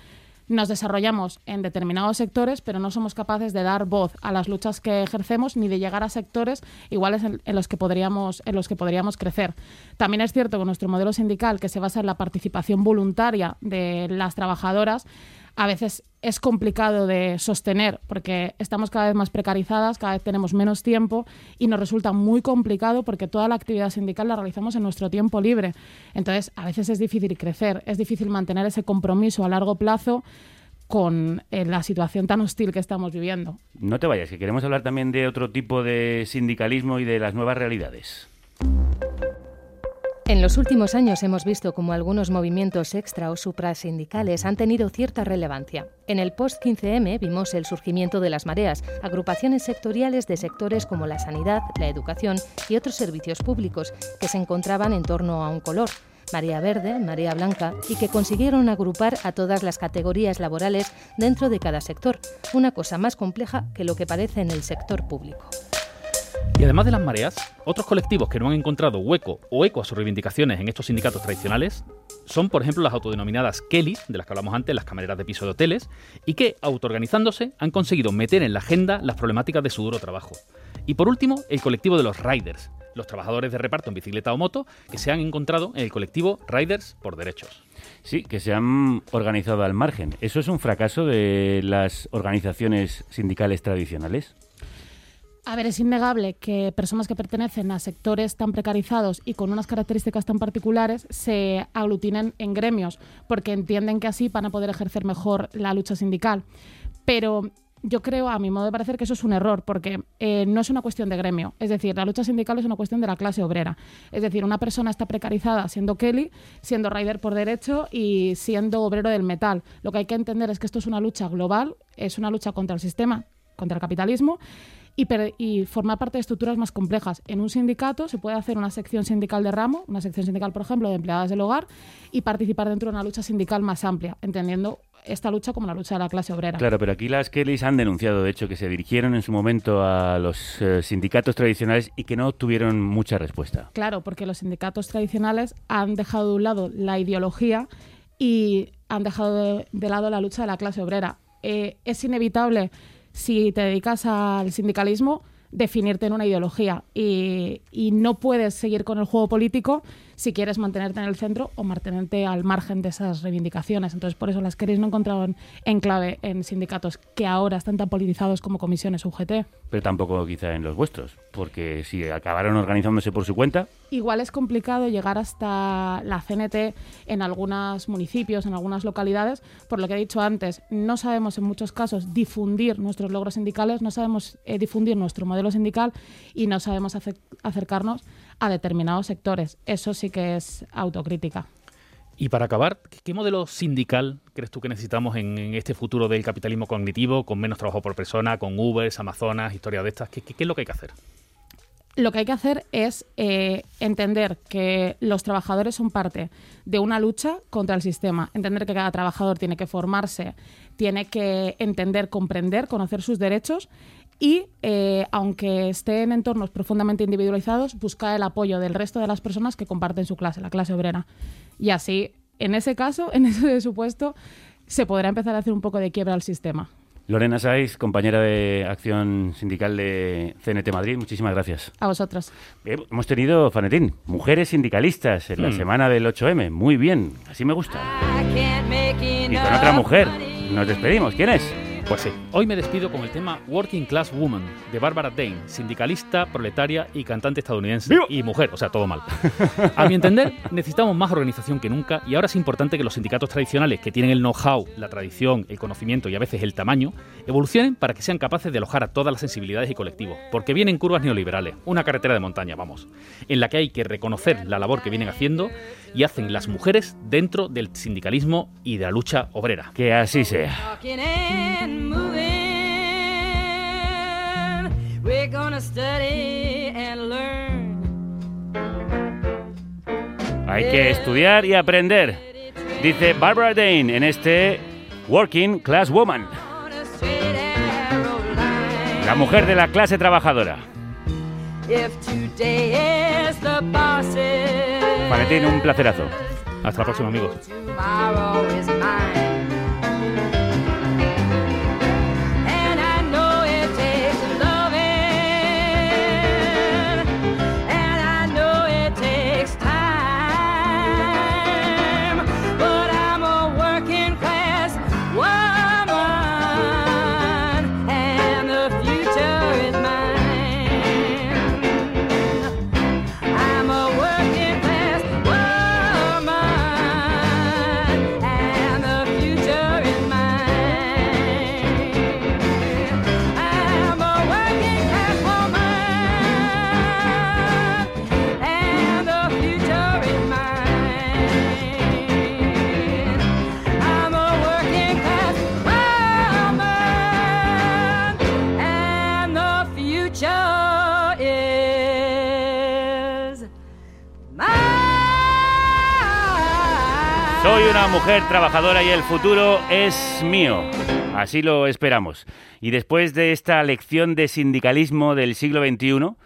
nos desarrollamos en determinados sectores, pero no somos capaces de dar voz a las luchas que ejercemos ni de llegar a sectores iguales en, los que podríamos en los que podríamos crecer. También es cierto que nuestro modelo sindical, que se basa en la participación voluntaria de las trabajadoras, a veces es complicado de sostener porque estamos cada vez más precarizadas, cada vez tenemos menos tiempo y nos resulta muy complicado porque toda la actividad sindical la realizamos en nuestro tiempo libre. Entonces, a veces es difícil crecer, es difícil mantener ese compromiso a largo plazo con eh, la situación tan hostil que estamos viviendo. No te vayas, que queremos hablar también de otro tipo de sindicalismo y de las nuevas realidades. En los últimos años hemos visto cómo algunos movimientos extra o suprasindicales han tenido cierta relevancia. En el post-15M vimos el surgimiento de las mareas, agrupaciones sectoriales de sectores como la sanidad, la educación y otros servicios públicos que se encontraban en torno a un color, marea verde, marea blanca, y que consiguieron agrupar a todas las categorías laborales dentro de cada sector, una cosa más compleja que lo que parece en el sector público. Y además de las mareas, otros colectivos que no han encontrado hueco o eco a sus reivindicaciones en estos sindicatos tradicionales son, por ejemplo, las autodenominadas Kelly, de las que hablamos antes, las camareras de piso de hoteles, y que, autoorganizándose, han conseguido meter en la agenda las problemáticas de su duro trabajo. Y por último, el colectivo de los Riders, los trabajadores de reparto en bicicleta o moto que se han encontrado en el colectivo Riders por Derechos. Sí, que se han organizado al margen. ¿Eso es un fracaso de las organizaciones sindicales tradicionales? A ver, es innegable que personas que pertenecen a sectores tan precarizados y con unas características tan particulares se aglutinen en gremios, porque entienden que así van a poder ejercer mejor la lucha sindical. Pero yo creo, a mi modo de parecer, que eso es un error, porque eh, no es una cuestión de gremio. Es decir, la lucha sindical es una cuestión de la clase obrera. Es decir, una persona está precarizada siendo Kelly, siendo rider por derecho y siendo obrero del metal. Lo que hay que entender es que esto es una lucha global, es una lucha contra el sistema, contra el capitalismo y, formar parte de estructuras más complejas. En un sindicato se puede hacer una sección sindical de ramo, una sección sindical, por ejemplo, de empleadas del hogar, y participar dentro de una lucha sindical más amplia, entendiendo esta lucha como la lucha de la clase obrera. Claro, pero aquí las Kellys han denunciado, de hecho, que se dirigieron en su momento a los eh, sindicatos tradicionales y que no obtuvieron mucha respuesta. Claro, porque los sindicatos tradicionales han dejado de un lado la ideología y han dejado de, lado la lucha de la clase obrera. Eh, es inevitable si te dedicas al sindicalismo, definirte en una ideología. Y, y, no puedes seguir con el juego político si quieres mantenerte en el centro o mantenerte al margen de esas reivindicaciones. Entonces, por eso las queréis no encontraron clave en sindicatos que ahora están tan politizados como comisiones UGT. Pero tampoco quizá en los vuestros, porque si acabaron organizándose por su cuenta... Igual es complicado llegar hasta la CNT en algunos municipios, en algunas localidades, por lo que he dicho antes, no sabemos en muchos casos difundir nuestros logros sindicales, no sabemos eh, difundir nuestro modelo sindical y no sabemos acercarnos a determinados sectores. Eso sí que es autocrítica. Y para acabar, ¿qué modelo sindical crees tú que necesitamos en, este futuro del capitalismo cognitivo, con menos trabajo por persona, con Ubers, Amazonas, historias de estas? ¿Qué, es lo que hay que hacer? Lo que hay que hacer es eh, entender que los trabajadores son parte de una lucha contra el sistema, entender que cada trabajador tiene que formarse, tiene que entender, comprender, conocer sus derechos y, eh, aunque esté en entornos profundamente individualizados, buscar el apoyo del resto de las personas que comparten su clase, la clase obrera. Y así, en ese caso, <laughs> en ese supuesto, se podrá empezar a hacer un poco de quiebra al sistema. Lorena Saiz, compañera de acción sindical de CNT Madrid, muchísimas gracias. A vosotros. hemos tenido, Fanetín, mujeres sindicalistas en la hmm. semana del 8M. Muy bien, así me gusta. Y con otra mujer. Nos despedimos. ¿Quién es? Pues sí, hoy me despido con el tema Working Class Woman de Barbara Dane, sindicalista, proletaria y cantante estadounidense. Y mujer, o sea, todo mal. A mi entender, <laughs> necesitamos más organización que nunca y ahora es importante que los sindicatos tradicionales, que tienen el know-how, la tradición, el conocimiento y a veces el tamaño, evolucionen para que sean capaces de alojar a todas las sensibilidades y colectivos. Porque vienen curvas neoliberales, una carretera de montaña, vamos, en la que hay que reconocer la labor que vienen haciendo y hacen las mujeres dentro del sindicalismo y de la lucha obrera. Que así sea. Hay que estudiar y aprender, dice Barbara Dane en este Working Class Woman. La mujer de la clase trabajadora. Valentín, un placerazo. Hasta la próxima, amigos. Mujer trabajadora y el futuro es mío. Así lo esperamos. Y después de esta lección de sindicalismo del siglo XXI,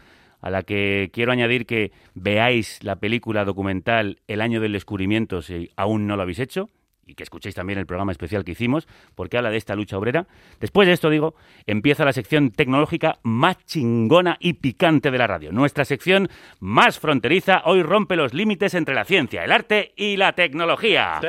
a la que quiero añadir que veáis la película documental El año del descubrimiento si aún no lo habéis hecho, y que escuchéis también el programa especial que hicimos, porque habla de esta lucha obrera. Después de esto, digo, empieza la sección tecnológica más chingona y picante de la radio. Nuestra sección más fronteriza hoy rompe los límites entre la ciencia, el arte y la tecnología.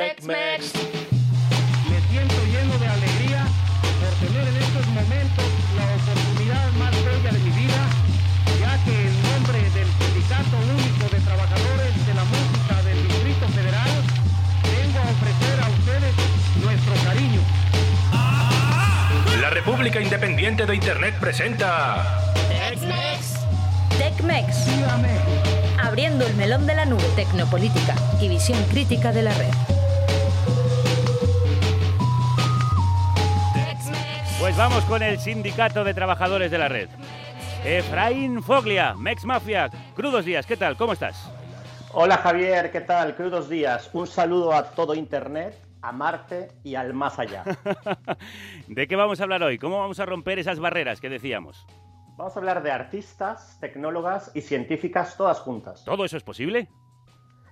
República Independiente de Internet presenta. TechMex. TechMex. Abriendo el melón de la nube tecnopolítica y visión crítica de la red. Pues vamos con el Sindicato de Trabajadores de la Red. Efraín Foglia, Mex Mafia. Crudos días, ¿qué tal? ¿Cómo estás? Hola Javier, ¿qué tal? Crudos días. Un saludo a todo Internet a Marte y al más allá. <laughs> ¿De qué vamos a hablar hoy? ¿Cómo vamos a romper esas barreras que decíamos? Vamos a hablar de artistas, tecnólogas y científicas todas juntas. ¿Todo eso es posible?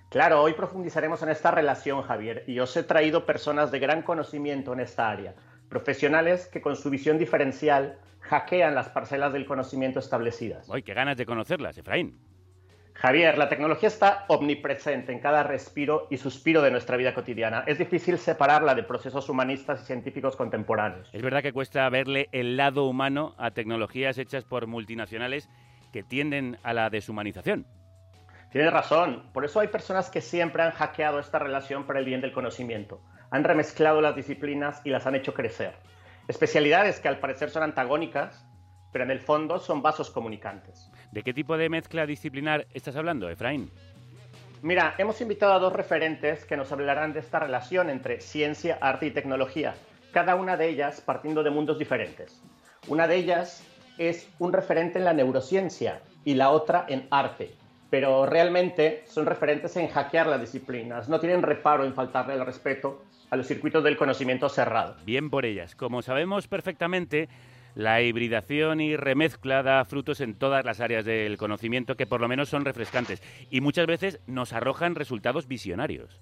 Claro, hoy profundizaremos en esta relación, Javier, y os he traído personas de gran conocimiento en esta área, profesionales que con su visión diferencial hackean las parcelas del conocimiento establecidas. ¡Ay, qué ganas de conocerlas, Efraín! Javier, la tecnología está omnipresente en cada respiro y suspiro de nuestra vida cotidiana. Es difícil separarla de procesos humanistas y científicos contemporáneos. Es verdad que cuesta verle el lado humano a tecnologías hechas por multinacionales que tienden a la deshumanización. Tienes razón. Por eso hay personas que siempre han hackeado esta relación para el bien del conocimiento. Han remezclado las disciplinas y las han hecho crecer. Especialidades que al parecer son antagónicas, pero en el fondo son vasos comunicantes. ¿De qué tipo de mezcla disciplinar estás hablando, Efraín? Mira, hemos invitado a dos referentes que nos hablarán de esta relación entre ciencia, arte y tecnología, cada una de ellas partiendo de mundos diferentes. Una de ellas es un referente en la neurociencia y la otra en arte, pero realmente son referentes en hackear las disciplinas, no tienen reparo en faltarle el respeto a los circuitos del conocimiento cerrado. Bien por ellas. Como sabemos perfectamente, la hibridación y remezcla da frutos en todas las áreas del conocimiento que por lo menos son refrescantes y muchas veces nos arrojan resultados visionarios.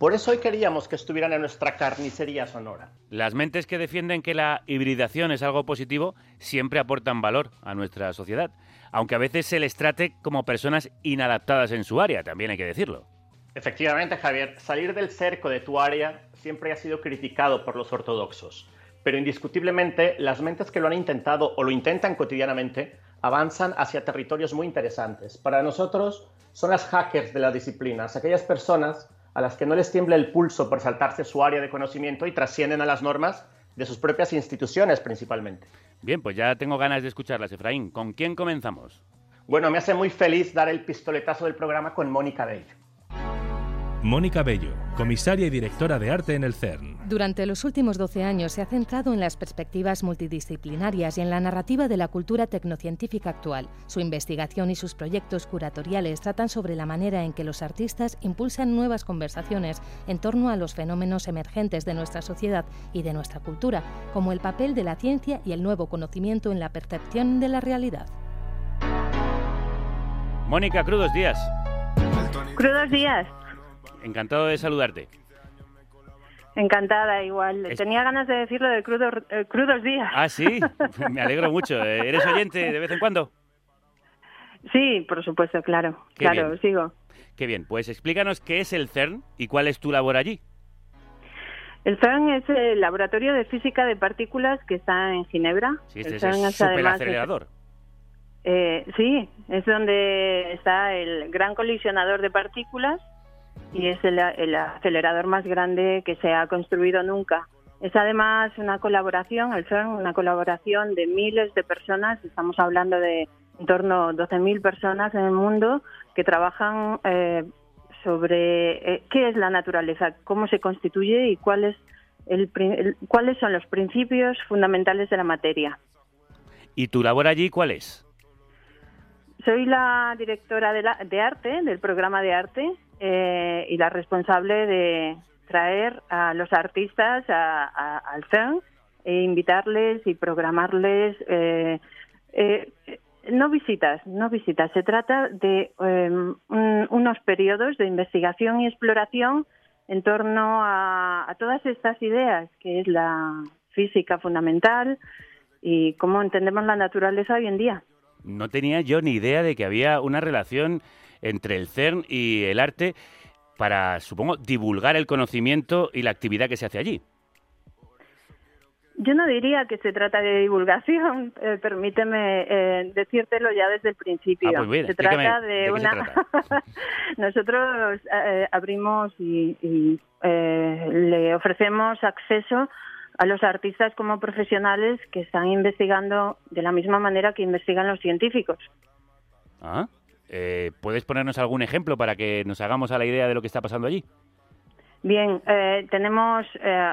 Por eso hoy queríamos que estuvieran en nuestra carnicería sonora. Las mentes que defienden que la hibridación es algo positivo siempre aportan valor a nuestra sociedad, aunque a veces se les trate como personas inadaptadas en su área, también hay que decirlo. Efectivamente, Javier, salir del cerco de tu área siempre ha sido criticado por los ortodoxos pero indiscutiblemente las mentes que lo han intentado o lo intentan cotidianamente avanzan hacia territorios muy interesantes. Para nosotros son las hackers de las disciplinas, aquellas personas a las que no les tiembla el pulso por saltarse su área de conocimiento y trascienden a las normas de sus propias instituciones principalmente. Bien, pues ya tengo ganas de escucharlas, Efraín. ¿Con quién comenzamos? Bueno, me hace muy feliz dar el pistoletazo del programa con Mónica Bello. Mónica Bello, comisaria y directora de arte en el CERN. Durante los últimos 12 años se ha centrado en las perspectivas multidisciplinarias y en la narrativa de la cultura tecnocientífica actual. Su investigación y sus proyectos curatoriales tratan sobre la manera en que los artistas impulsan nuevas conversaciones en torno a los fenómenos emergentes de nuestra sociedad y de nuestra cultura, como el papel de la ciencia y el nuevo conocimiento en la percepción de la realidad. Mónica, crudos días. Crudos días. Encantado de saludarte. Encantada, igual. Tenía ganas de decirlo de eh, crudos días. Ah, sí. <laughs> Me alegro mucho. ¿Eres oyente de vez en cuando? Sí, por supuesto, claro. claro, sigo. Qué bien. Pues explícanos qué es el CERN y cuál es tu labor allí. El CERN es el laboratorio de física de partículas que está en Ginebra. Sí, este es el superacelerador. Eh, sí, es donde está el gran colisionador de partículas y es el, acelerador más grande que se ha construido nunca. Es además una colaboración, el CERN, una colaboración de miles de personas, estamos hablando de en torno a 12.000 personas en el mundo que trabajan eh, sobre eh, qué es la naturaleza, cómo se constituye y cuál es el, cuáles son los principios fundamentales de la materia. ¿Y tu labor allí cuál es? Soy la directora de, de arte, del programa de arte, eh, y la responsable de traer a los artistas al CERN e invitarles y programarles eh, eh, no visitas, no visitas. Se trata de em, unos periodos de investigación y exploración en torno a, todas estas ideas, que es la física fundamental y cómo entendemos la naturaleza hoy en día. No tenía yo ni idea de que había una relación entre el CERN y el arte para, supongo, divulgar el conocimiento y la actividad que se hace allí. Yo no diría que se trata de divulgación, <laughs> eh, permíteme eh, decírtelo ya desde el principio. Ah, pues se trata de, una. <laughs> Nosotros eh, abrimos y, y le ofrecemos acceso a los artistas como profesionales que están investigando de la misma manera que investigan los científicos. Ah, ¿puedes ponernos algún ejemplo para que nos hagamos a la idea de lo que está pasando allí? Bien, eh, tenemos eh,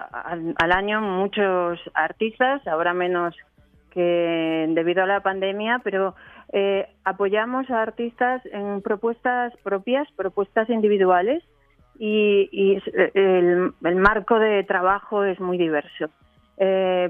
al, año muchos artistas, ahora menos que debido a la pandemia, pero eh, apoyamos a artistas en propuestas propias, propuestas individuales y, el, marco de trabajo es muy diverso.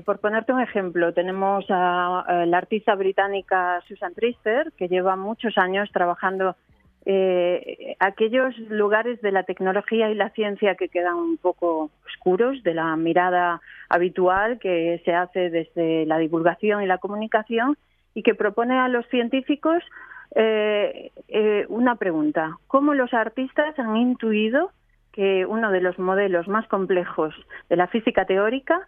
por ponerte un ejemplo, tenemos a, la artista británica Susan Trister, que lleva muchos años trabajando eh, aquellos lugares de la tecnología y la ciencia que quedan un poco oscuros de la mirada habitual que se hace desde la divulgación y la comunicación y que propone a los científicos eh, eh, una pregunta. ¿Cómo los artistas han intuido que uno de los modelos más complejos de la física teórica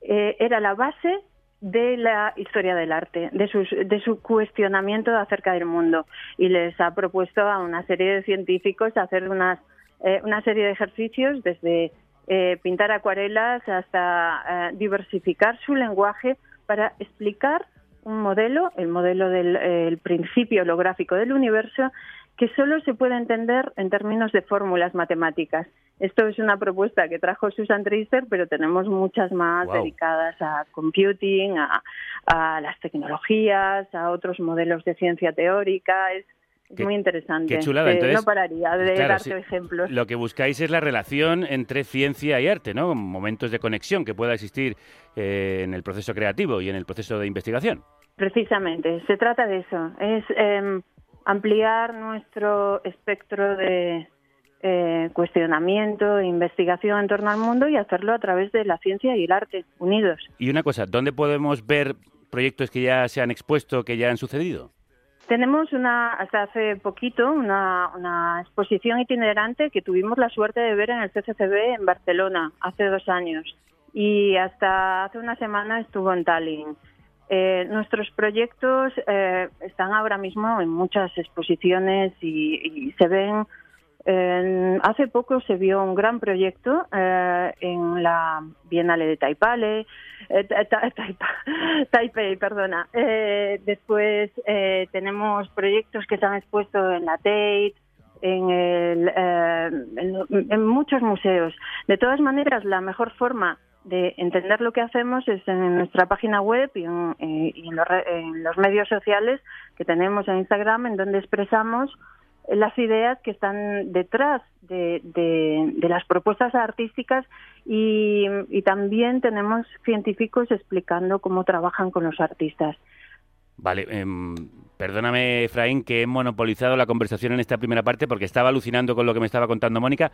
era la base de la historia del arte, de, sus, de su cuestionamiento acerca del mundo. Y les ha propuesto a una serie de científicos hacer unas, eh, una serie de ejercicios desde eh, pintar acuarelas hasta eh, diversificar su lenguaje para explicar un modelo, el modelo del principio holográfico del universo, que solo se puede entender en términos de fórmulas matemáticas. Esto es una propuesta que trajo Susan Tracer, pero tenemos muchas más dedicadas a computing, a, las tecnologías, a otros modelos de ciencia teórica. Es, muy interesante. Qué chulada. Eh, no pararía de darte ejemplos. Lo que buscáis es la relación entre ciencia y arte, ¿no? Momentos de conexión que pueda existir eh, en el proceso creativo y en el proceso de investigación. Precisamente, se trata de eso. Es em, ampliar nuestro espectro de eh, cuestionamiento e investigación en torno al mundo y hacerlo a través de la ciencia y el arte unidos. Y una cosa, ¿dónde podemos ver proyectos que ya se han expuesto, que ya han sucedido? Tenemos una, hasta hace poquito, una, una, exposición itinerante que tuvimos la suerte de ver en el CCCB en Barcelona hace dos años y hasta hace una semana estuvo en Tallinn. Eh, nuestros proyectos eh, están ahora mismo en muchas exposiciones y, se ven. hace poco se vio un gran proyecto eh, en la Bienal de Taipale, <laughs> Taipei, perdona. después tenemos proyectos que se han expuesto en la Tate, en, el, en, muchos museos. De todas maneras, la mejor forma de entender lo que hacemos es en nuestra página web y en, eh, los, medios sociales que tenemos en Instagram, en donde expresamos las ideas que están detrás de, las propuestas artísticas y, también tenemos científicos explicando cómo trabajan con los artistas. Vale, em, perdóname, Efraín, que he monopolizado la conversación en esta primera parte porque estaba alucinando con lo que me estaba contando Mónica.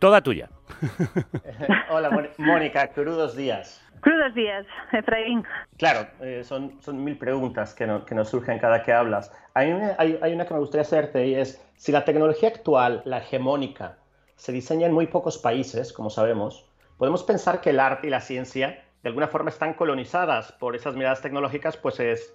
Toda tuya. <laughs> Hola, Mónica, crudos días. Crudos días, Efraín. Claro, eh, son, son mil preguntas que, que, nos surgen cada que hablas. Hay una, hay, hay una que me gustaría hacerte y es, si la tecnología actual, la hegemónica, se diseña en muy pocos países, como sabemos, podemos pensar que el arte y la ciencia de alguna forma están colonizadas por esas miradas tecnológicas, pues es,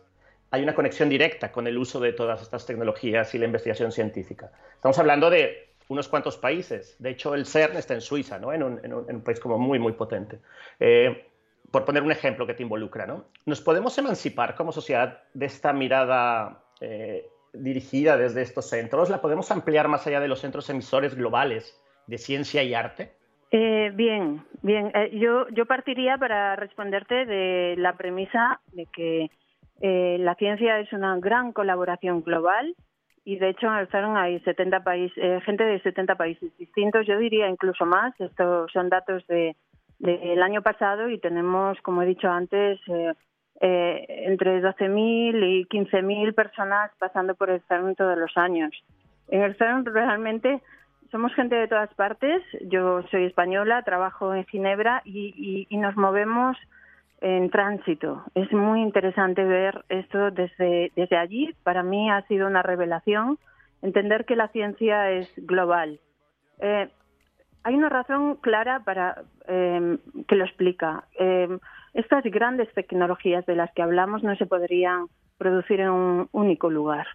hay una conexión directa con el uso de todas estas tecnologías y la investigación científica. Estamos hablando de unos cuantos países. De hecho, el CERN está en Suiza, ¿no? en, un, país como muy, muy potente. Eh, por poner un ejemplo que te involucra, ¿no? ¿Nos podemos emancipar como sociedad de esta mirada eh, dirigida desde estos centros? ¿La podemos ampliar más allá de los centros emisores globales de ciencia y arte? Eh, bien, bien. yo, yo partiría para responderte de la premisa de que la ciencia es una gran colaboración global y de hecho CERN hay 70 países, eh, gente de 70 países distintos, yo diría incluso más, estos son datos de del año pasado y tenemos, como he dicho antes, eh, eh, entre 12.000 y 15.000 personas pasando por el CERN todos los años. En el CERN realmente somos gente de todas partes, yo soy española, trabajo en Ginebra y, y nos movemos en tránsito. Es muy interesante ver esto desde, desde allí. Para mí ha sido una revelación entender que la ciencia es global. Eh, hay una razón clara para eh, que lo explica. Eh, estas grandes tecnologías de las que hablamos no se podrían producir en un único lugar,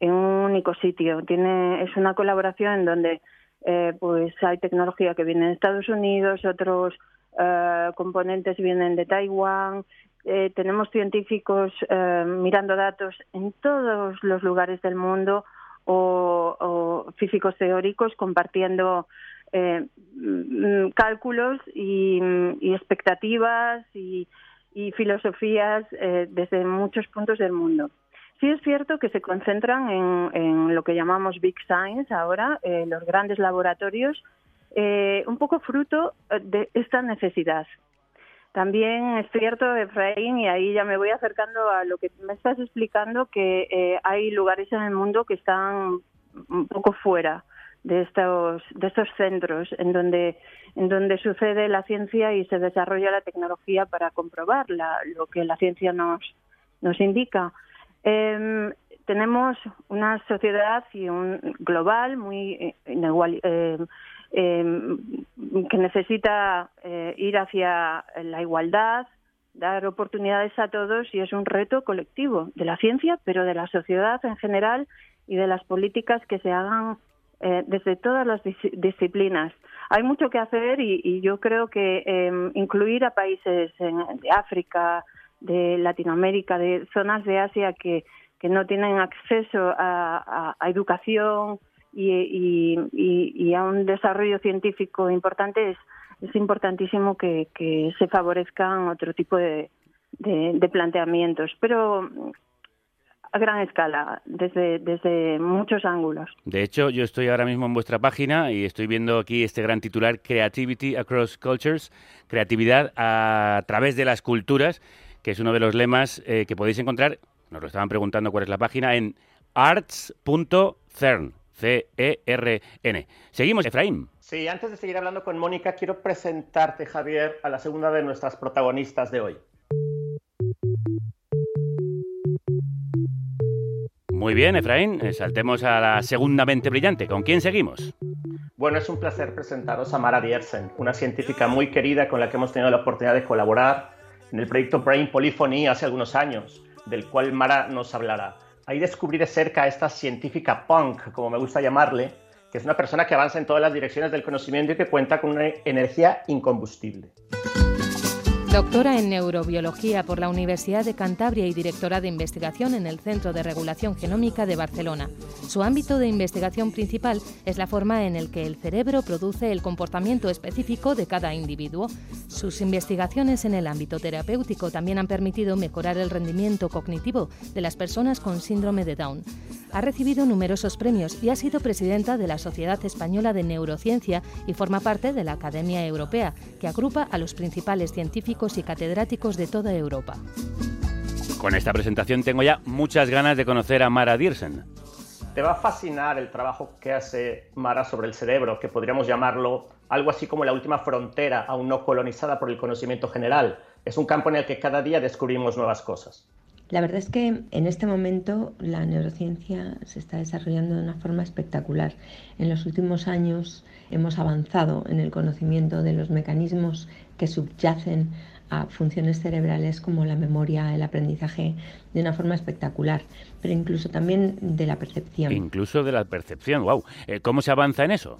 en un único sitio. Tiene, es una colaboración en donde pues hay tecnología que viene de Estados Unidos, otros eh, componentes vienen de Taiwán, eh, tenemos científicos eh, mirando datos en todos los lugares del mundo o, físicos teóricos compartiendo mm, cálculos y, expectativas y, filosofías desde muchos puntos del mundo. Sí es cierto que se concentran en, en lo que llamamos Big Science ahora, los grandes laboratorios, eh, un poco fruto eh, de esta necesidad. También es cierto, Efraín, y ahí ya me voy acercando a lo que me estás explicando, que eh, hay lugares en el mundo que están un poco fuera de estos, de estos centros en donde, en donde sucede la ciencia y se desarrolla la tecnología para comprobar lo que la ciencia nos, nos indica. Em, tenemos una sociedad y un global muy igual, eh, que necesita eh, ir hacia la igualdad, dar oportunidades a todos y es un reto colectivo de la ciencia, pero de la sociedad en general y de las políticas que se hagan eh, desde todas las disciplinas. Hay mucho que hacer y, yo creo que em, incluir a países de África, de Latinoamérica, de zonas de Asia que no tienen acceso a educación, y, a un desarrollo científico importante, es, importantísimo que, se favorezcan otro tipo de, planteamientos, pero a gran escala, desde, desde muchos ángulos. De hecho, yo estoy ahora mismo en vuestra página y estoy viendo aquí este gran titular, Creativity Across Cultures, creatividad a través de las culturas, que es uno de los lemas eh, que podéis encontrar, nos lo estaban preguntando cuál es la página, en arts.cern, C-E-R-N. Seguimos, Efraín. Sí, antes de seguir hablando con Mónica, quiero presentarte, Javier, a la segunda de nuestras protagonistas de hoy. Muy bien, Efraín. Saltemos a la segunda mente brillante. ¿Con quién seguimos? Bueno, es un placer presentaros a Mara Diersen, una científica muy querida con la que hemos tenido la oportunidad de colaborar en el proyecto Brain Polyphony hace algunos años, del cual Mara nos hablará ahí descubrí de cerca a esta científica punk, como me gusta llamarle, que es una persona que avanza en todas las direcciones del conocimiento y que cuenta con una energía incombustible. Doctora en neurobiología por la Universidad de Cantabria y directora de investigación en el Centro de Regulación Genómica de Barcelona. Su ámbito de investigación principal es la forma en la que el cerebro produce el comportamiento específico de cada individuo. Sus investigaciones en el ámbito terapéutico también han permitido mejorar el rendimiento cognitivo de las personas con síndrome de Down. Ha recibido numerosos premios y ha sido presidenta de la Sociedad Española de Neurociencia y forma parte de la Academia Europea, que agrupa a los principales científicos y catedráticos de toda Europa. con esta presentación tengo ya muchas ganas de conocer a Mara Diersen. Te va a fascinar el trabajo que hace Mara sobre el cerebro, que podríamos llamarlo algo así como la última frontera aún no colonizada por el conocimiento general. Es un campo en el que cada día descubrimos nuevas cosas. La verdad es que en este momento la neurociencia se está desarrollando de una forma espectacular. En los últimos años hemos avanzado en el conocimiento de los mecanismos que subyacen a funciones cerebrales como la memoria, el aprendizaje, de una forma espectacular, pero incluso también de la percepción. Incluso de la percepción, wow. Eh, ¿Cómo se avanza en eso?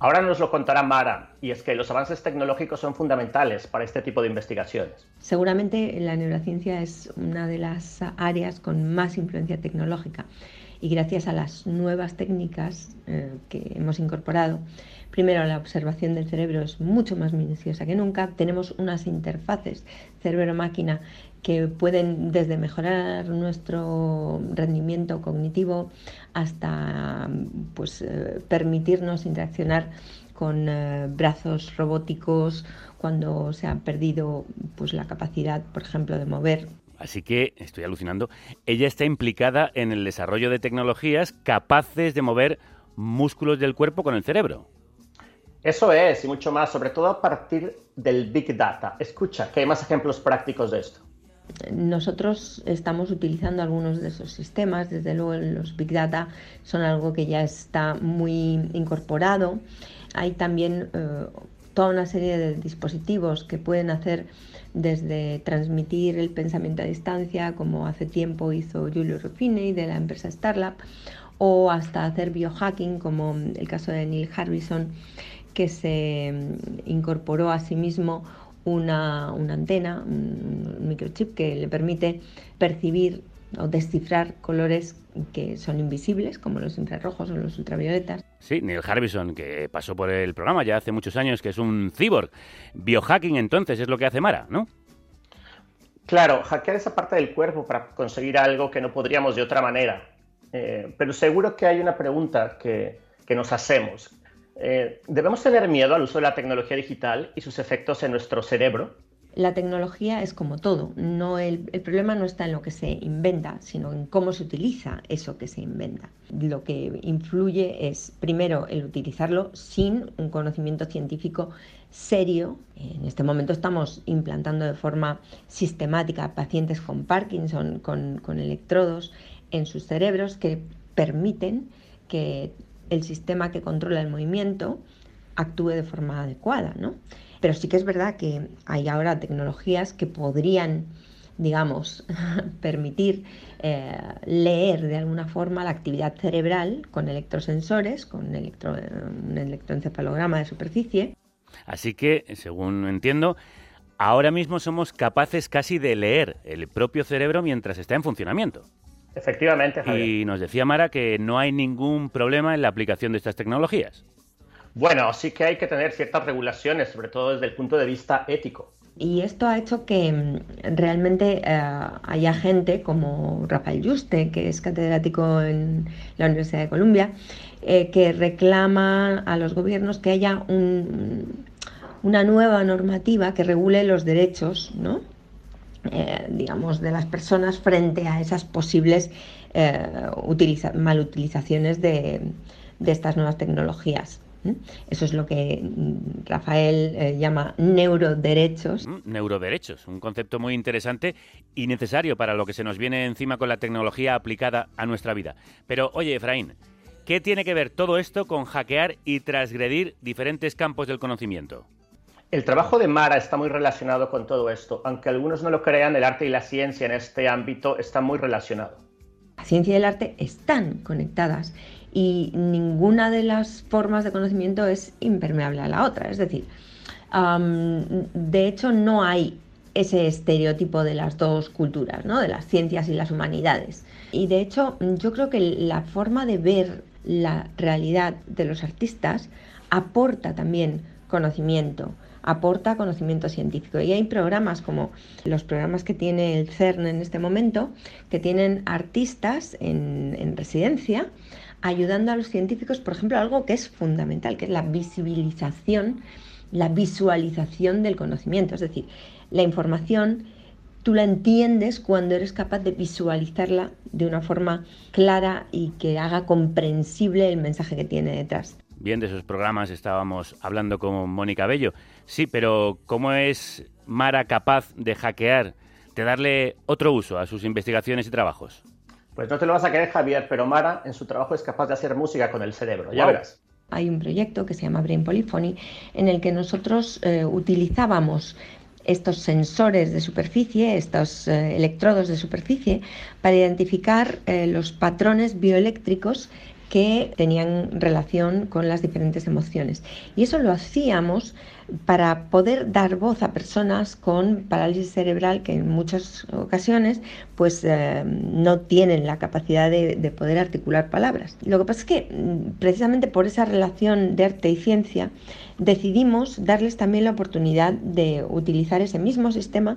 Ahora nos lo contará Mara, y es que los avances tecnológicos son fundamentales para este tipo de investigaciones. Seguramente la neurociencia es una de las áreas con más influencia tecnológica y gracias a las nuevas técnicas eh, que hemos incorporado, primero la observación del cerebro es mucho más minuciosa que nunca, tenemos unas interfaces cerebro-máquina que pueden desde mejorar nuestro rendimiento cognitivo hasta pues, eh, permitirnos interaccionar con eh, brazos robóticos cuando se ha perdido pues, la capacidad, por ejemplo, de mover. Así que, estoy alucinando, ella está implicada en el desarrollo de tecnologías capaces de mover músculos del cuerpo con el cerebro. Eso es, y mucho más, sobre todo a partir del Big Data. Escucha, que hay más ejemplos prácticos de esto. Nosotros estamos utilizando algunos de esos sistemas, desde luego los Big Data son algo que ya está muy incorporado. Hay también eh, toda una serie de dispositivos que pueden hacer desde transmitir el pensamiento a distancia, como hace tiempo hizo Giulio Ruffini de la empresa Starlab, o hasta hacer biohacking, como el caso de Neil Harbison, que se mm, incorporó a sí mismo una, antena, un microchip que le permite percibir o descifrar colores que son invisibles, como los infrarrojos o los ultravioletas. Sí, Neil Harbison, que pasó por el programa ya hace muchos años, que es un cyborg. Biohacking entonces es lo que hace Mara, ¿no? Claro, hackear esa parte del cuerpo para conseguir algo que no podríamos de otra manera. Eh, pero seguro que hay una pregunta que, que nos hacemos. Eh, ¿Debemos tener miedo al uso de la tecnología digital y sus efectos en nuestro cerebro? La tecnología es como todo. No, el, problema no está en lo que se inventa, sino en cómo se utiliza eso que se inventa. Lo que influye es, primero, el utilizarlo sin un conocimiento científico serio. En este momento estamos implantando de forma sistemática pacientes con Parkinson, con, con electrodos en sus cerebros que permiten que el sistema que controla el movimiento actúe de forma adecuada, ¿no? Pero sí que es verdad que hay ahora tecnologías que podrían, digamos, <laughs> permitir eh, leer de alguna forma la actividad cerebral con electrosensores, con electro, un electroencefalograma de superficie. Así que, según entiendo, ahora mismo somos capaces casi de leer el propio cerebro mientras está en funcionamiento. Efectivamente, Y nos decía Mara que no hay ningún problema en la aplicación de estas tecnologías. Bueno, sí que hay que tener ciertas regulaciones, sobre todo desde el punto de vista ético. Y esto ha hecho que mm, realmente eh, haya gente como Rafael Juste, que es catedrático en la Universidad de Columbia, eh, que reclama a los gobiernos que haya una nueva normativa que regule los derechos. Eh, digamos, de las personas frente a esas posibles malutilizaciones de, estas nuevas tecnologías. Eso es lo que mm, Rafael eh, llama neuroderechos. Mm, neuroderechos, un concepto muy interesante y necesario para lo que se nos viene encima con la tecnología aplicada a nuestra vida. Pero oye, Efraín, ¿qué tiene que ver todo esto con hackear y transgredir diferentes campos del conocimiento? El trabajo de Mara está muy relacionado con todo esto. Aunque algunos no lo crean, el arte y la ciencia en este ámbito están muy relacionados. La ciencia y el arte están conectadas y ninguna de las formas de conocimiento es impermeable a la otra. Es decir, de hecho no hay ese estereotipo de las dos culturas, ¿no? de las ciencias y las humanidades. Y de hecho yo creo que la forma de ver la realidad de los artistas aporta también conocimiento aporta conocimiento científico. Y hay programas como los programas que tiene el CERN en este momento, que tienen artistas en, residencia ayudando a los científicos, por ejemplo, algo que es fundamental, que es la visibilización, la visualización del conocimiento. Es decir, la información tú la entiendes cuando eres capaz de visualizarla de una forma clara y que haga comprensible el mensaje que tiene detrás. Bien, de esos programas estábamos hablando con Mónica Bello. Sí, pero ¿cómo es Mara capaz de hackear, de darle otro uso a sus investigaciones y trabajos? Pues no te lo vas a creer, Javier, pero Mara en su trabajo es capaz de hacer música con el cerebro, ya verás. Hay un proyecto que se llama Brain Polyphony en el que nosotros eh, utilizábamos estos sensores de superficie, estos eh, electrodos de superficie, para identificar eh, los patrones bioeléctricos que tenían relación con las diferentes emociones. Y eso lo hacíamos para poder dar voz a personas con parálisis cerebral que en muchas ocasiones pues eh, no tienen la capacidad de, de, poder articular palabras. Lo que pasa es que mm, precisamente por esa relación de arte y ciencia decidimos darles también la oportunidad de utilizar ese mismo sistema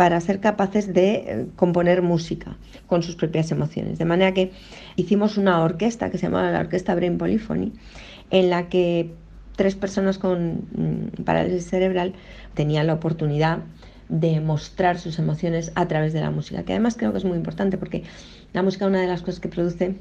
para ser capaces de eh, componer música con sus propias emociones. De manera que hicimos una orquesta que se llamaba la Orquesta Brain Polyphony, en la que tres personas con mm, parálisis cerebral tenían la oportunidad de mostrar sus emociones a través de la música, que además creo que es muy importante porque la música una de las cosas que produce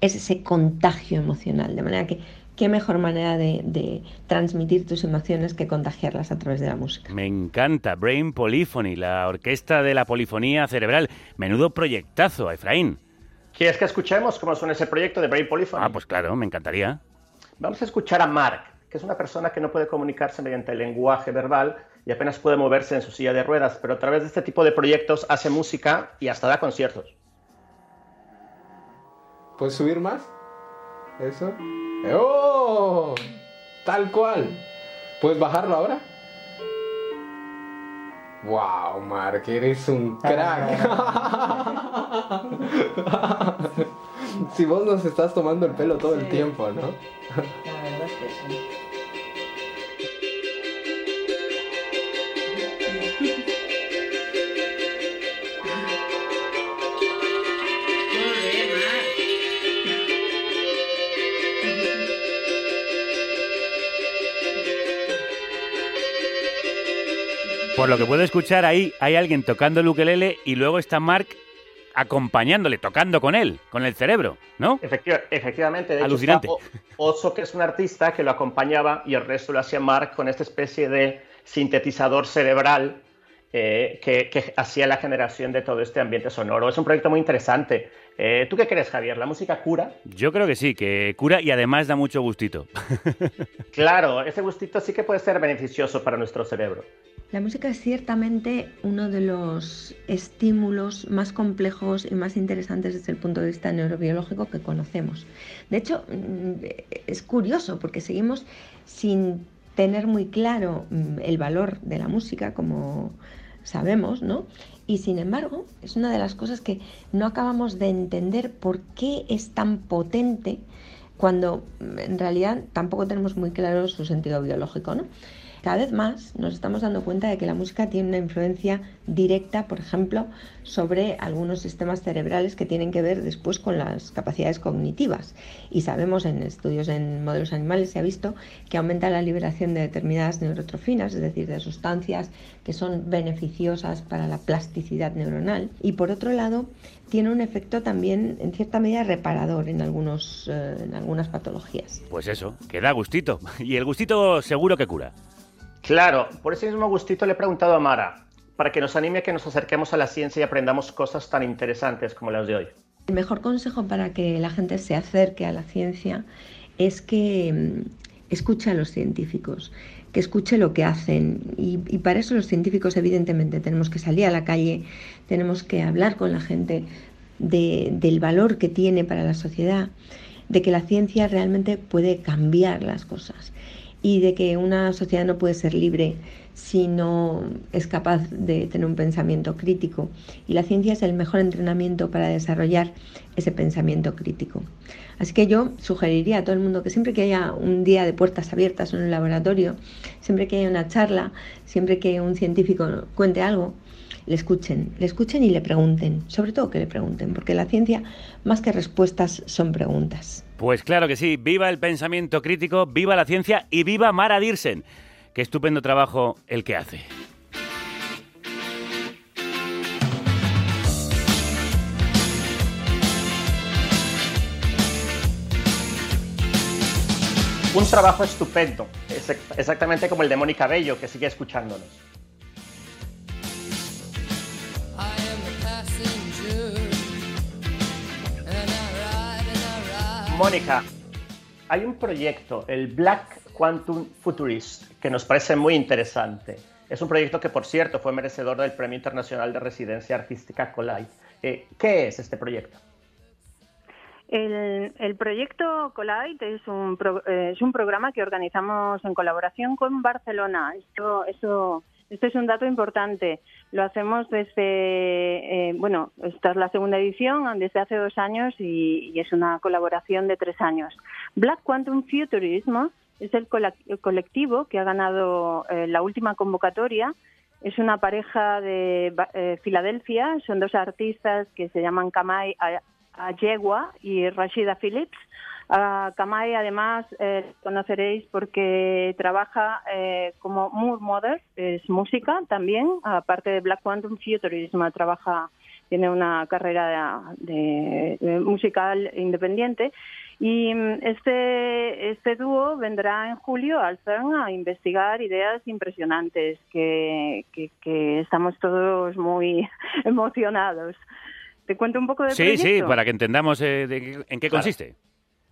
es ese contagio emocional, de manera que qué mejor manera de, transmitir tus emociones que contagiarlas a través de la música. Me encanta Brain Polyphony, la orquesta de la polifonía cerebral. Menudo proyectazo, Efraín. ¿Quieres que escuchemos cómo suena ese proyecto de Brain Polyphony? Ah, pues claro, me encantaría. Vamos a escuchar a Mark, que es una persona que no puede comunicarse mediante el lenguaje verbal y apenas puede moverse en su silla de ruedas, pero a través de este tipo de proyectos hace música y hasta da conciertos. ¿Puedes subir más? Eso. ¡Oh! Tal cual. ¿Puedes bajarlo ahora? ¡Wow, Mark! Eres un crack. <laughs> si vos nos estás tomando el pelo todo el tiempo, ¿no? La verdad es que sí. Por lo que puedo escuchar ahí, hay alguien tocando el ukelele y luego está Mark acompañándole, tocando con él, con el cerebro, ¿no? efectivamente. De Alucinante. Hecho Oso, que es un artista que lo acompañaba y el resto lo hacía Mark con esta especie de sintetizador cerebral eh, que, hacía la generación de todo este ambiente sonoro. Es un proyecto muy interesante. Eh, ¿Tú qué crees, Javier? ¿La música cura? Yo creo que sí, que cura y además da mucho gustito. <laughs> claro, ese gustito sí que puede ser beneficioso para nuestro cerebro. La música es ciertamente uno de los estímulos más complejos y más interesantes desde el punto de vista neurobiológico que conocemos. De hecho, mm, es curioso porque seguimos sin tener muy claro mm, el valor de la música, como sabemos, ¿no? Y sin embargo, es una de las cosas que no acabamos de entender por qué es tan potente cuando en realidad tampoco tenemos muy claro su sentido biológico, ¿no? Cada vez más nos estamos dando cuenta de que la música tiene una influencia directa, por ejemplo, sobre algunos sistemas cerebrales que tienen que ver después con las capacidades cognitivas. Y sabemos en estudios en modelos animales se ha visto que aumenta la liberación de determinadas neurotrofinas, es decir, de sustancias que son beneficiosas para la plasticidad neuronal. Y por otro lado, tiene un efecto también en cierta medida reparador en, algunos, eh, en algunas patologías. Pues eso, que da gustito. <laughs> Y el gustito seguro que cura. Claro, por ese mismo gustito le he preguntado a Mara, para que nos anime a que nos acerquemos a la ciencia y aprendamos cosas tan interesantes como las de hoy. El mejor consejo para que la gente se acerque a la ciencia es que mm, escuche a los científicos, que escuche lo que hacen. Y, para eso los científicos evidentemente tenemos que salir a la calle, tenemos que hablar con la gente del valor que tiene para la sociedad, de que la ciencia realmente puede cambiar las cosas y de que una sociedad no puede ser libre si no es capaz de tener un pensamiento crítico. Y la ciencia es el mejor entrenamiento para desarrollar ese pensamiento crítico. Así que yo sugeriría a todo el mundo que siempre que haya un día de puertas abiertas en un laboratorio, siempre que haya una charla, siempre que un científico cuente algo, le escuchen, le escuchen y le pregunten, sobre todo que le pregunten, porque la ciencia más que respuestas son preguntas. Pues claro que sí, viva el pensamiento crítico, viva la ciencia y viva Mara Dirsen. Qué estupendo trabajo el que hace. Un trabajo estupendo, exactamente como el de Mónica Bello, que sigue escuchándonos. Mónica, hay un proyecto, el Black Quantum Futurist, que nos parece muy interesante. Es un proyecto que, por cierto, fue merecedor del Premio Internacional de Residencia Artística Colai. Eh, ¿Qué es este proyecto? El, proyecto Collide es un, eh, es un programa que organizamos en colaboración con Barcelona. Esto, esto es un dato importante. Lo hacemos desde, eh, bueno, esta es la segunda edición, desde hace dos años y, es una colaboración de tres años. Black Quantum Futurism es el, colectivo que ha ganado eh, la última convocatoria. Es una pareja de Filadelfia, son dos artistas que se llaman Kamai a Yegua y Rashida Phillips. A Kamai, además, eh, conoceréis porque trabaja eh, como Moore Mother, es música también, aparte de Black Quantum Futurism, trabaja, tiene una carrera de, musical independiente. Y mm, este, este dúo vendrá en julio al CERN a investigar ideas impresionantes que, que estamos todos muy <laughs> emocionados. ¿Te cuento un poco del sí, proyecto? Sí, sí, para que entendamos eh, en qué consiste.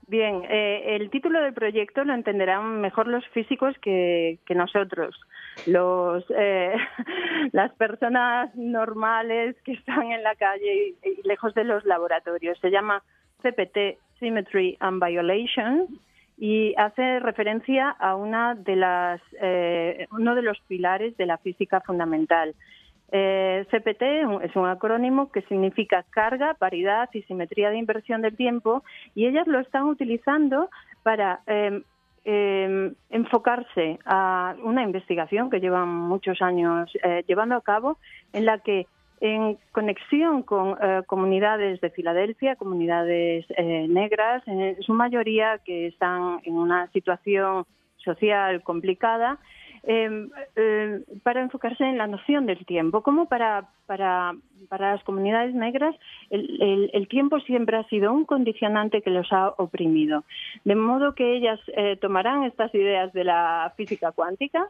Bien, eh, el título del proyecto lo entenderán mejor los físicos que, nosotros, los, eh, <laughs> las personas normales que están en la calle y, lejos de los laboratorios. Se llama CPT, Symmetry and Violation, y hace referencia a una de las, uno de los pilares de la física fundamental, eh, CPT es un acrónimo que significa carga, paridad y simetría de inversión del tiempo y ellas lo están utilizando para em, enfocarse a una investigación que llevan muchos años eh, llevando a cabo en la que en conexión con eh, comunidades de Filadelfia, comunidades negras, en su mayoría que están en una situación social complicada, Em, em, para enfocarse en la noción del tiempo, como para, para, para las comunidades negras el, el, tiempo siempre ha sido un condicionante que los ha oprimido. De modo que ellas eh, tomarán estas ideas de la física cuántica,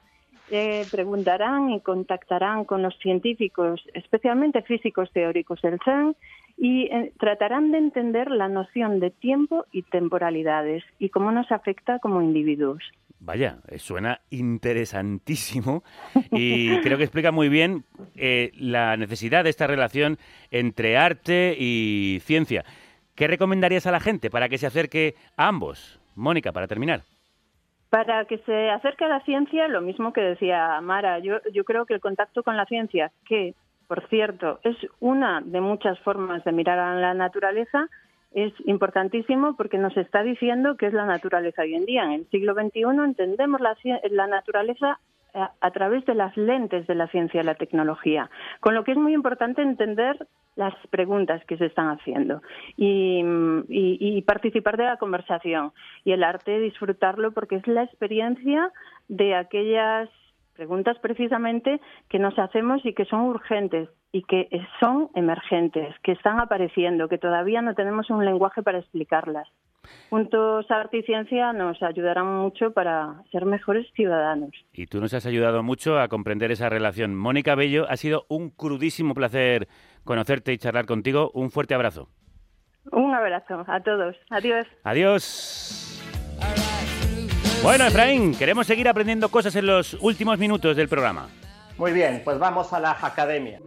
eh, preguntarán y contactarán con los científicos, especialmente físicos teóricos del CERN, y eh, tratarán de entender la noción de tiempo y temporalidades y cómo nos afecta como individuos. Vaya, eh, suena interesantísimo y creo que explica muy bien eh, la necesidad de esta relación entre arte y ciencia. ¿Qué recomendarías a la gente para que se acerque a ambos? Mónica, para terminar. Para que se acerque a la ciencia, lo mismo que decía Mara, yo, yo creo que el contacto con la ciencia, que, por cierto, es una de muchas formas de mirar a la naturaleza, es importantísimo porque nos está diciendo qué es la naturaleza hoy en día. En el siglo XXI entendemos la, la naturaleza eh, a, través de las lentes de la ciencia y la tecnología, con lo que es muy importante entender las preguntas que se están haciendo y, y, participar de la conversación y el arte disfrutarlo porque es la experiencia de aquellas preguntas precisamente que nos hacemos y que son urgentes y que son emergentes, que están apareciendo, que todavía no tenemos un lenguaje para explicarlas. Juntos Arte y Ciencia nos ayudarán mucho para ser mejores ciudadanos. Y tú nos has ayudado mucho a comprender esa relación. Mónica Bello, ha sido un crudísimo placer conocerte y charlar contigo. Un fuerte abrazo. Un abrazo a todos. Adiós. Adiós. Bueno, Efraín, queremos seguir aprendiendo cosas en los últimos minutos del programa. Muy bien, pues vamos a la academia.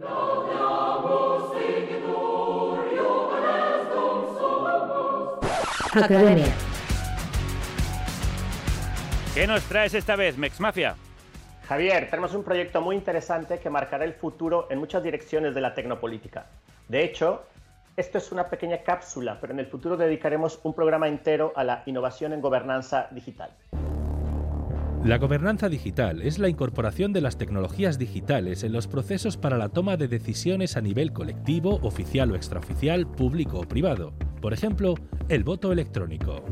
Academia. ¿Qué nos traes esta vez, Mex Mafia? Javier, tenemos un proyecto muy interesante que marcará el futuro en muchas direcciones de la tecnopolítica. De hecho, esto es una pequeña cápsula, pero en el futuro dedicaremos un programa entero a la innovación en gobernanza digital. La gobernanza digital es la incorporación de las tecnologías digitales en los procesos para la toma de decisiones a nivel colectivo, oficial o extraoficial, público o privado. Por ejemplo, el voto electrónico.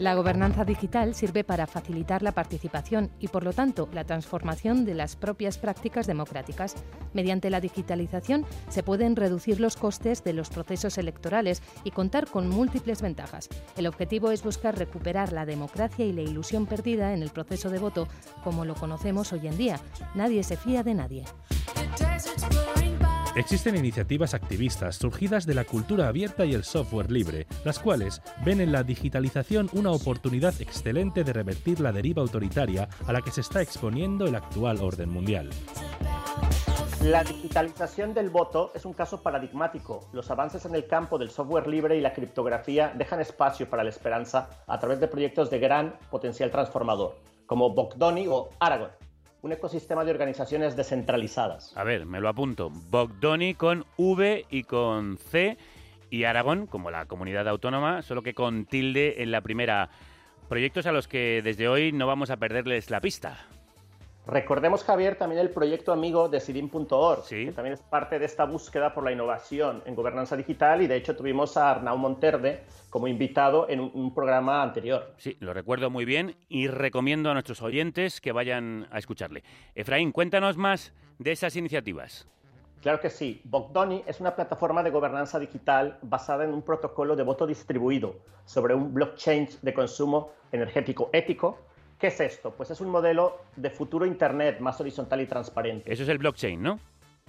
La gobernanza digital sirve para facilitar la participación y, por lo tanto, la transformación de las propias prácticas democráticas. Mediante la digitalización se pueden reducir los costes de los procesos electorales y contar con múltiples ventajas. El objetivo es buscar recuperar la democracia y la ilusión perdida en el proceso de voto, como lo conocemos hoy en día. Nadie se fía de nadie. Existen iniciativas activistas surgidas de la cultura abierta y el software libre, las cuales ven en la digitalización una oportunidad excelente de revertir la deriva autoritaria a la que se está exponiendo el actual orden mundial. La digitalización del voto es un caso paradigmático. Los avances en el campo del software libre y la criptografía dejan espacio para la esperanza a través de proyectos de gran potencial transformador, como Bogdoni o Aragon un ecosistema de organizaciones descentralizadas. A ver, me lo apunto. Bogdoni con V y con C y Aragón como la comunidad autónoma, solo que con tilde en la primera. Proyectos a los que desde hoy no vamos a perderles la pista. Recordemos, Javier, también el proyecto amigo de Sidim.org, que también es parte de esta búsqueda por la innovación en gobernanza digital y de hecho tuvimos a Arnau Monterde como invitado en un, programa anterior. Sí, lo recuerdo muy bien y recomiendo a nuestros oyentes que vayan a escucharle. Efraín, cuéntanos más de esas iniciativas. Claro que sí. Bogdoni es una plataforma de gobernanza digital basada en un protocolo de voto distribuido sobre un blockchain de consumo energético ético ¿Qué es esto? Pues es un modelo de futuro Internet más horizontal y transparente. Eso es el blockchain, ¿no?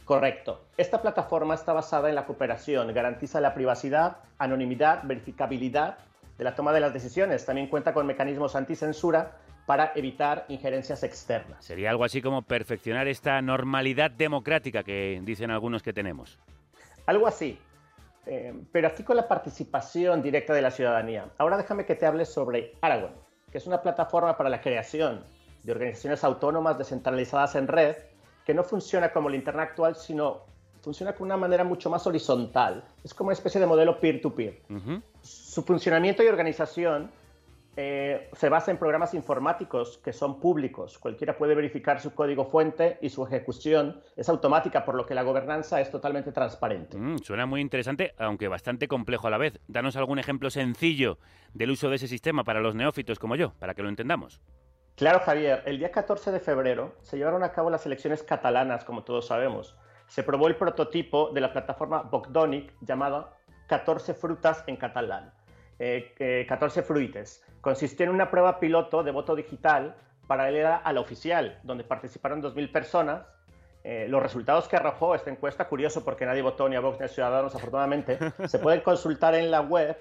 Correcto. Esta plataforma está basada en la cooperación, garantiza la privacidad, anonimidad, verificabilidad de la toma de las decisiones. También cuenta con mecanismos anticensura para evitar injerencias externas. Sería algo así como perfeccionar esta normalidad democrática que dicen algunos que tenemos. Algo así. Eh, pero aquí con la participación directa de la ciudadanía. Ahora déjame que te hable sobre Aragón que es una plataforma para la creación de organizaciones autónomas descentralizadas en red, que no funciona como el Internet actual, sino funciona con una manera mucho más horizontal. Es como una especie de modelo peer-to-peer. Su funcionamiento y organización eh, se basa en programas informáticos que son públicos. Cualquiera puede verificar su código fuente y su ejecución es automática, por lo que la gobernanza es totalmente transparente. Mm, suena muy interesante, aunque bastante complejo a la vez. Danos algún ejemplo sencillo del uso de ese sistema para los neófitos como yo, para que lo entendamos. Claro, Javier. El día 14 de febrero se llevaron a cabo las elecciones catalanas, como todos sabemos. Se probó el prototipo de la plataforma Bogdonic llamada 14 frutas en catalán. 14 eh, fruites. Consistió en una prueba piloto de voto digital paralela a la oficial, donde participaron 2.000 personas. Eh, los resultados que arrojó esta encuesta, curioso porque nadie votó ni a Vox ni a Ciudadanos, afortunadamente, <laughs> se pueden consultar en la web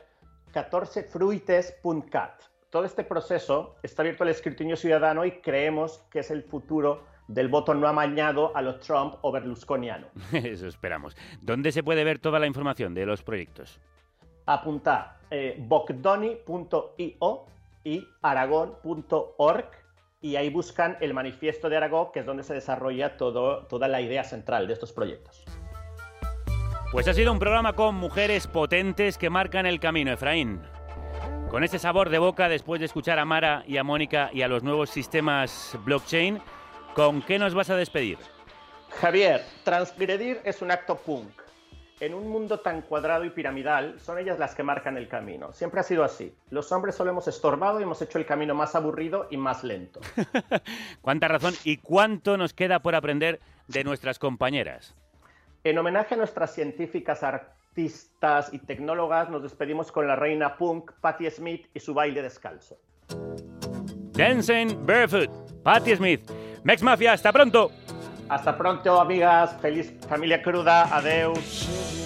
14fruites.cat. Todo este proceso está abierto al escrutinio ciudadano y creemos que es el futuro del voto no amañado a los Trump o berlusconiano. <laughs> Eso esperamos. ¿Dónde se puede ver toda la información de los proyectos? Apuntar eh, bocdoni.io y aragón.org y ahí buscan el manifiesto de Aragón, que es donde se desarrolla todo, toda la idea central de estos proyectos. Pues ha sido un programa con mujeres potentes que marcan el camino, Efraín. Con este sabor de boca, después de escuchar a Mara y a Mónica y a los nuevos sistemas blockchain, ¿con qué nos vas a despedir? Javier, transgredir es un acto punk en un mundo tan cuadrado y piramidal, son ellas las que marcan el camino. Siempre ha sido así. Los hombres solo hemos estorbado y hemos hecho el camino más aburrido y más lento. <laughs> Cuánta razón y cuánto nos queda por aprender de nuestras compañeras. En homenaje a nuestras científicas, artistas y tecnólogas, nos despedimos con la reina punk Patti Smith y su baile descalzo. Dancing Barefoot, Patti Smith. Mex Mafia, hasta pronto. Hasta pronto, amigas. Feliz familia cruda. Adeus.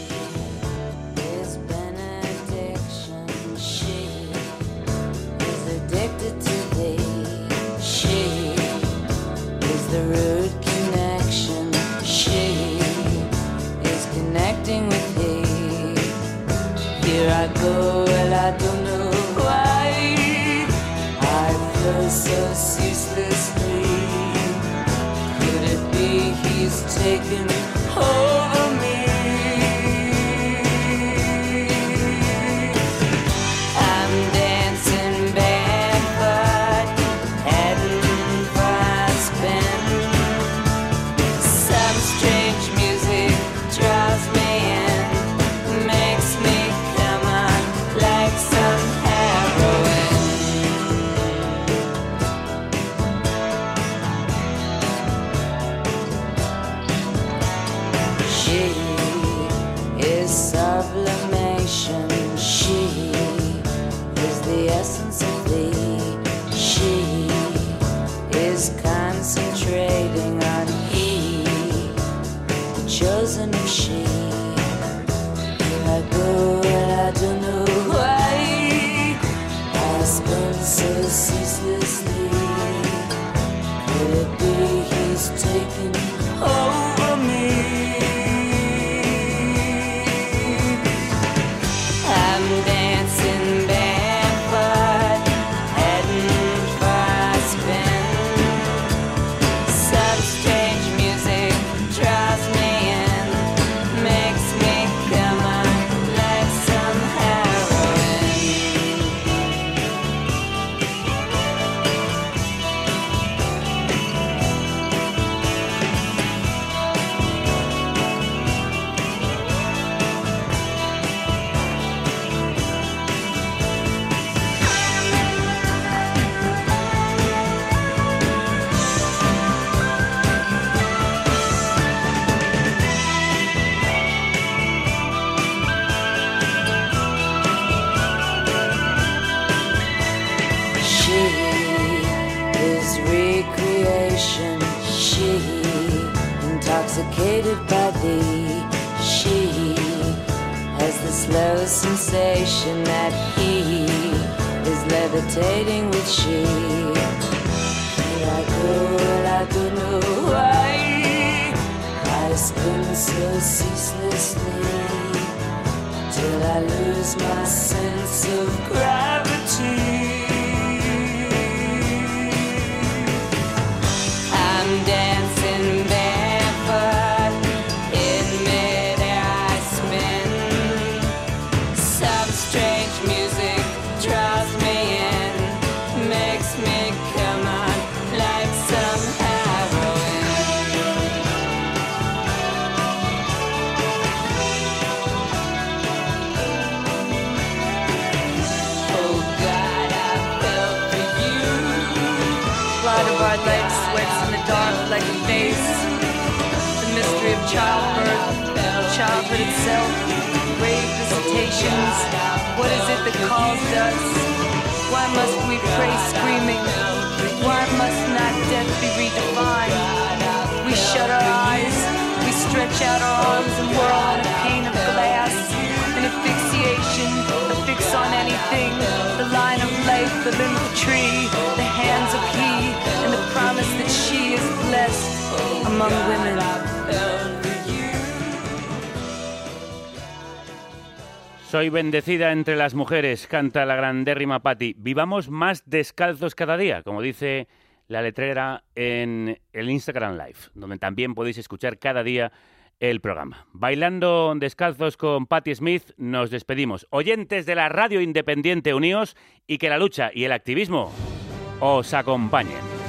taking is levitating with she. Go and I don't know why. I spin so ceaselessly till I lose my sense of gravity. I'm dancing What is it that calls us? Why must we pray screaming? Why must not death be redefined? We shut our eyes, we stretch out our arms and whirl on a pane of glass. An asphyxiation, a fix on anything. The line of life, the limb of tree, the hands of he, and the promise that she is blessed among women. Soy bendecida entre las mujeres, canta la grandérrima Patti. Vivamos más descalzos cada día, como dice la letrera en el Instagram Live, donde también podéis escuchar cada día el programa. Bailando descalzos con Patti Smith, nos despedimos. Oyentes de la radio independiente, uníos y que la lucha y el activismo os acompañen.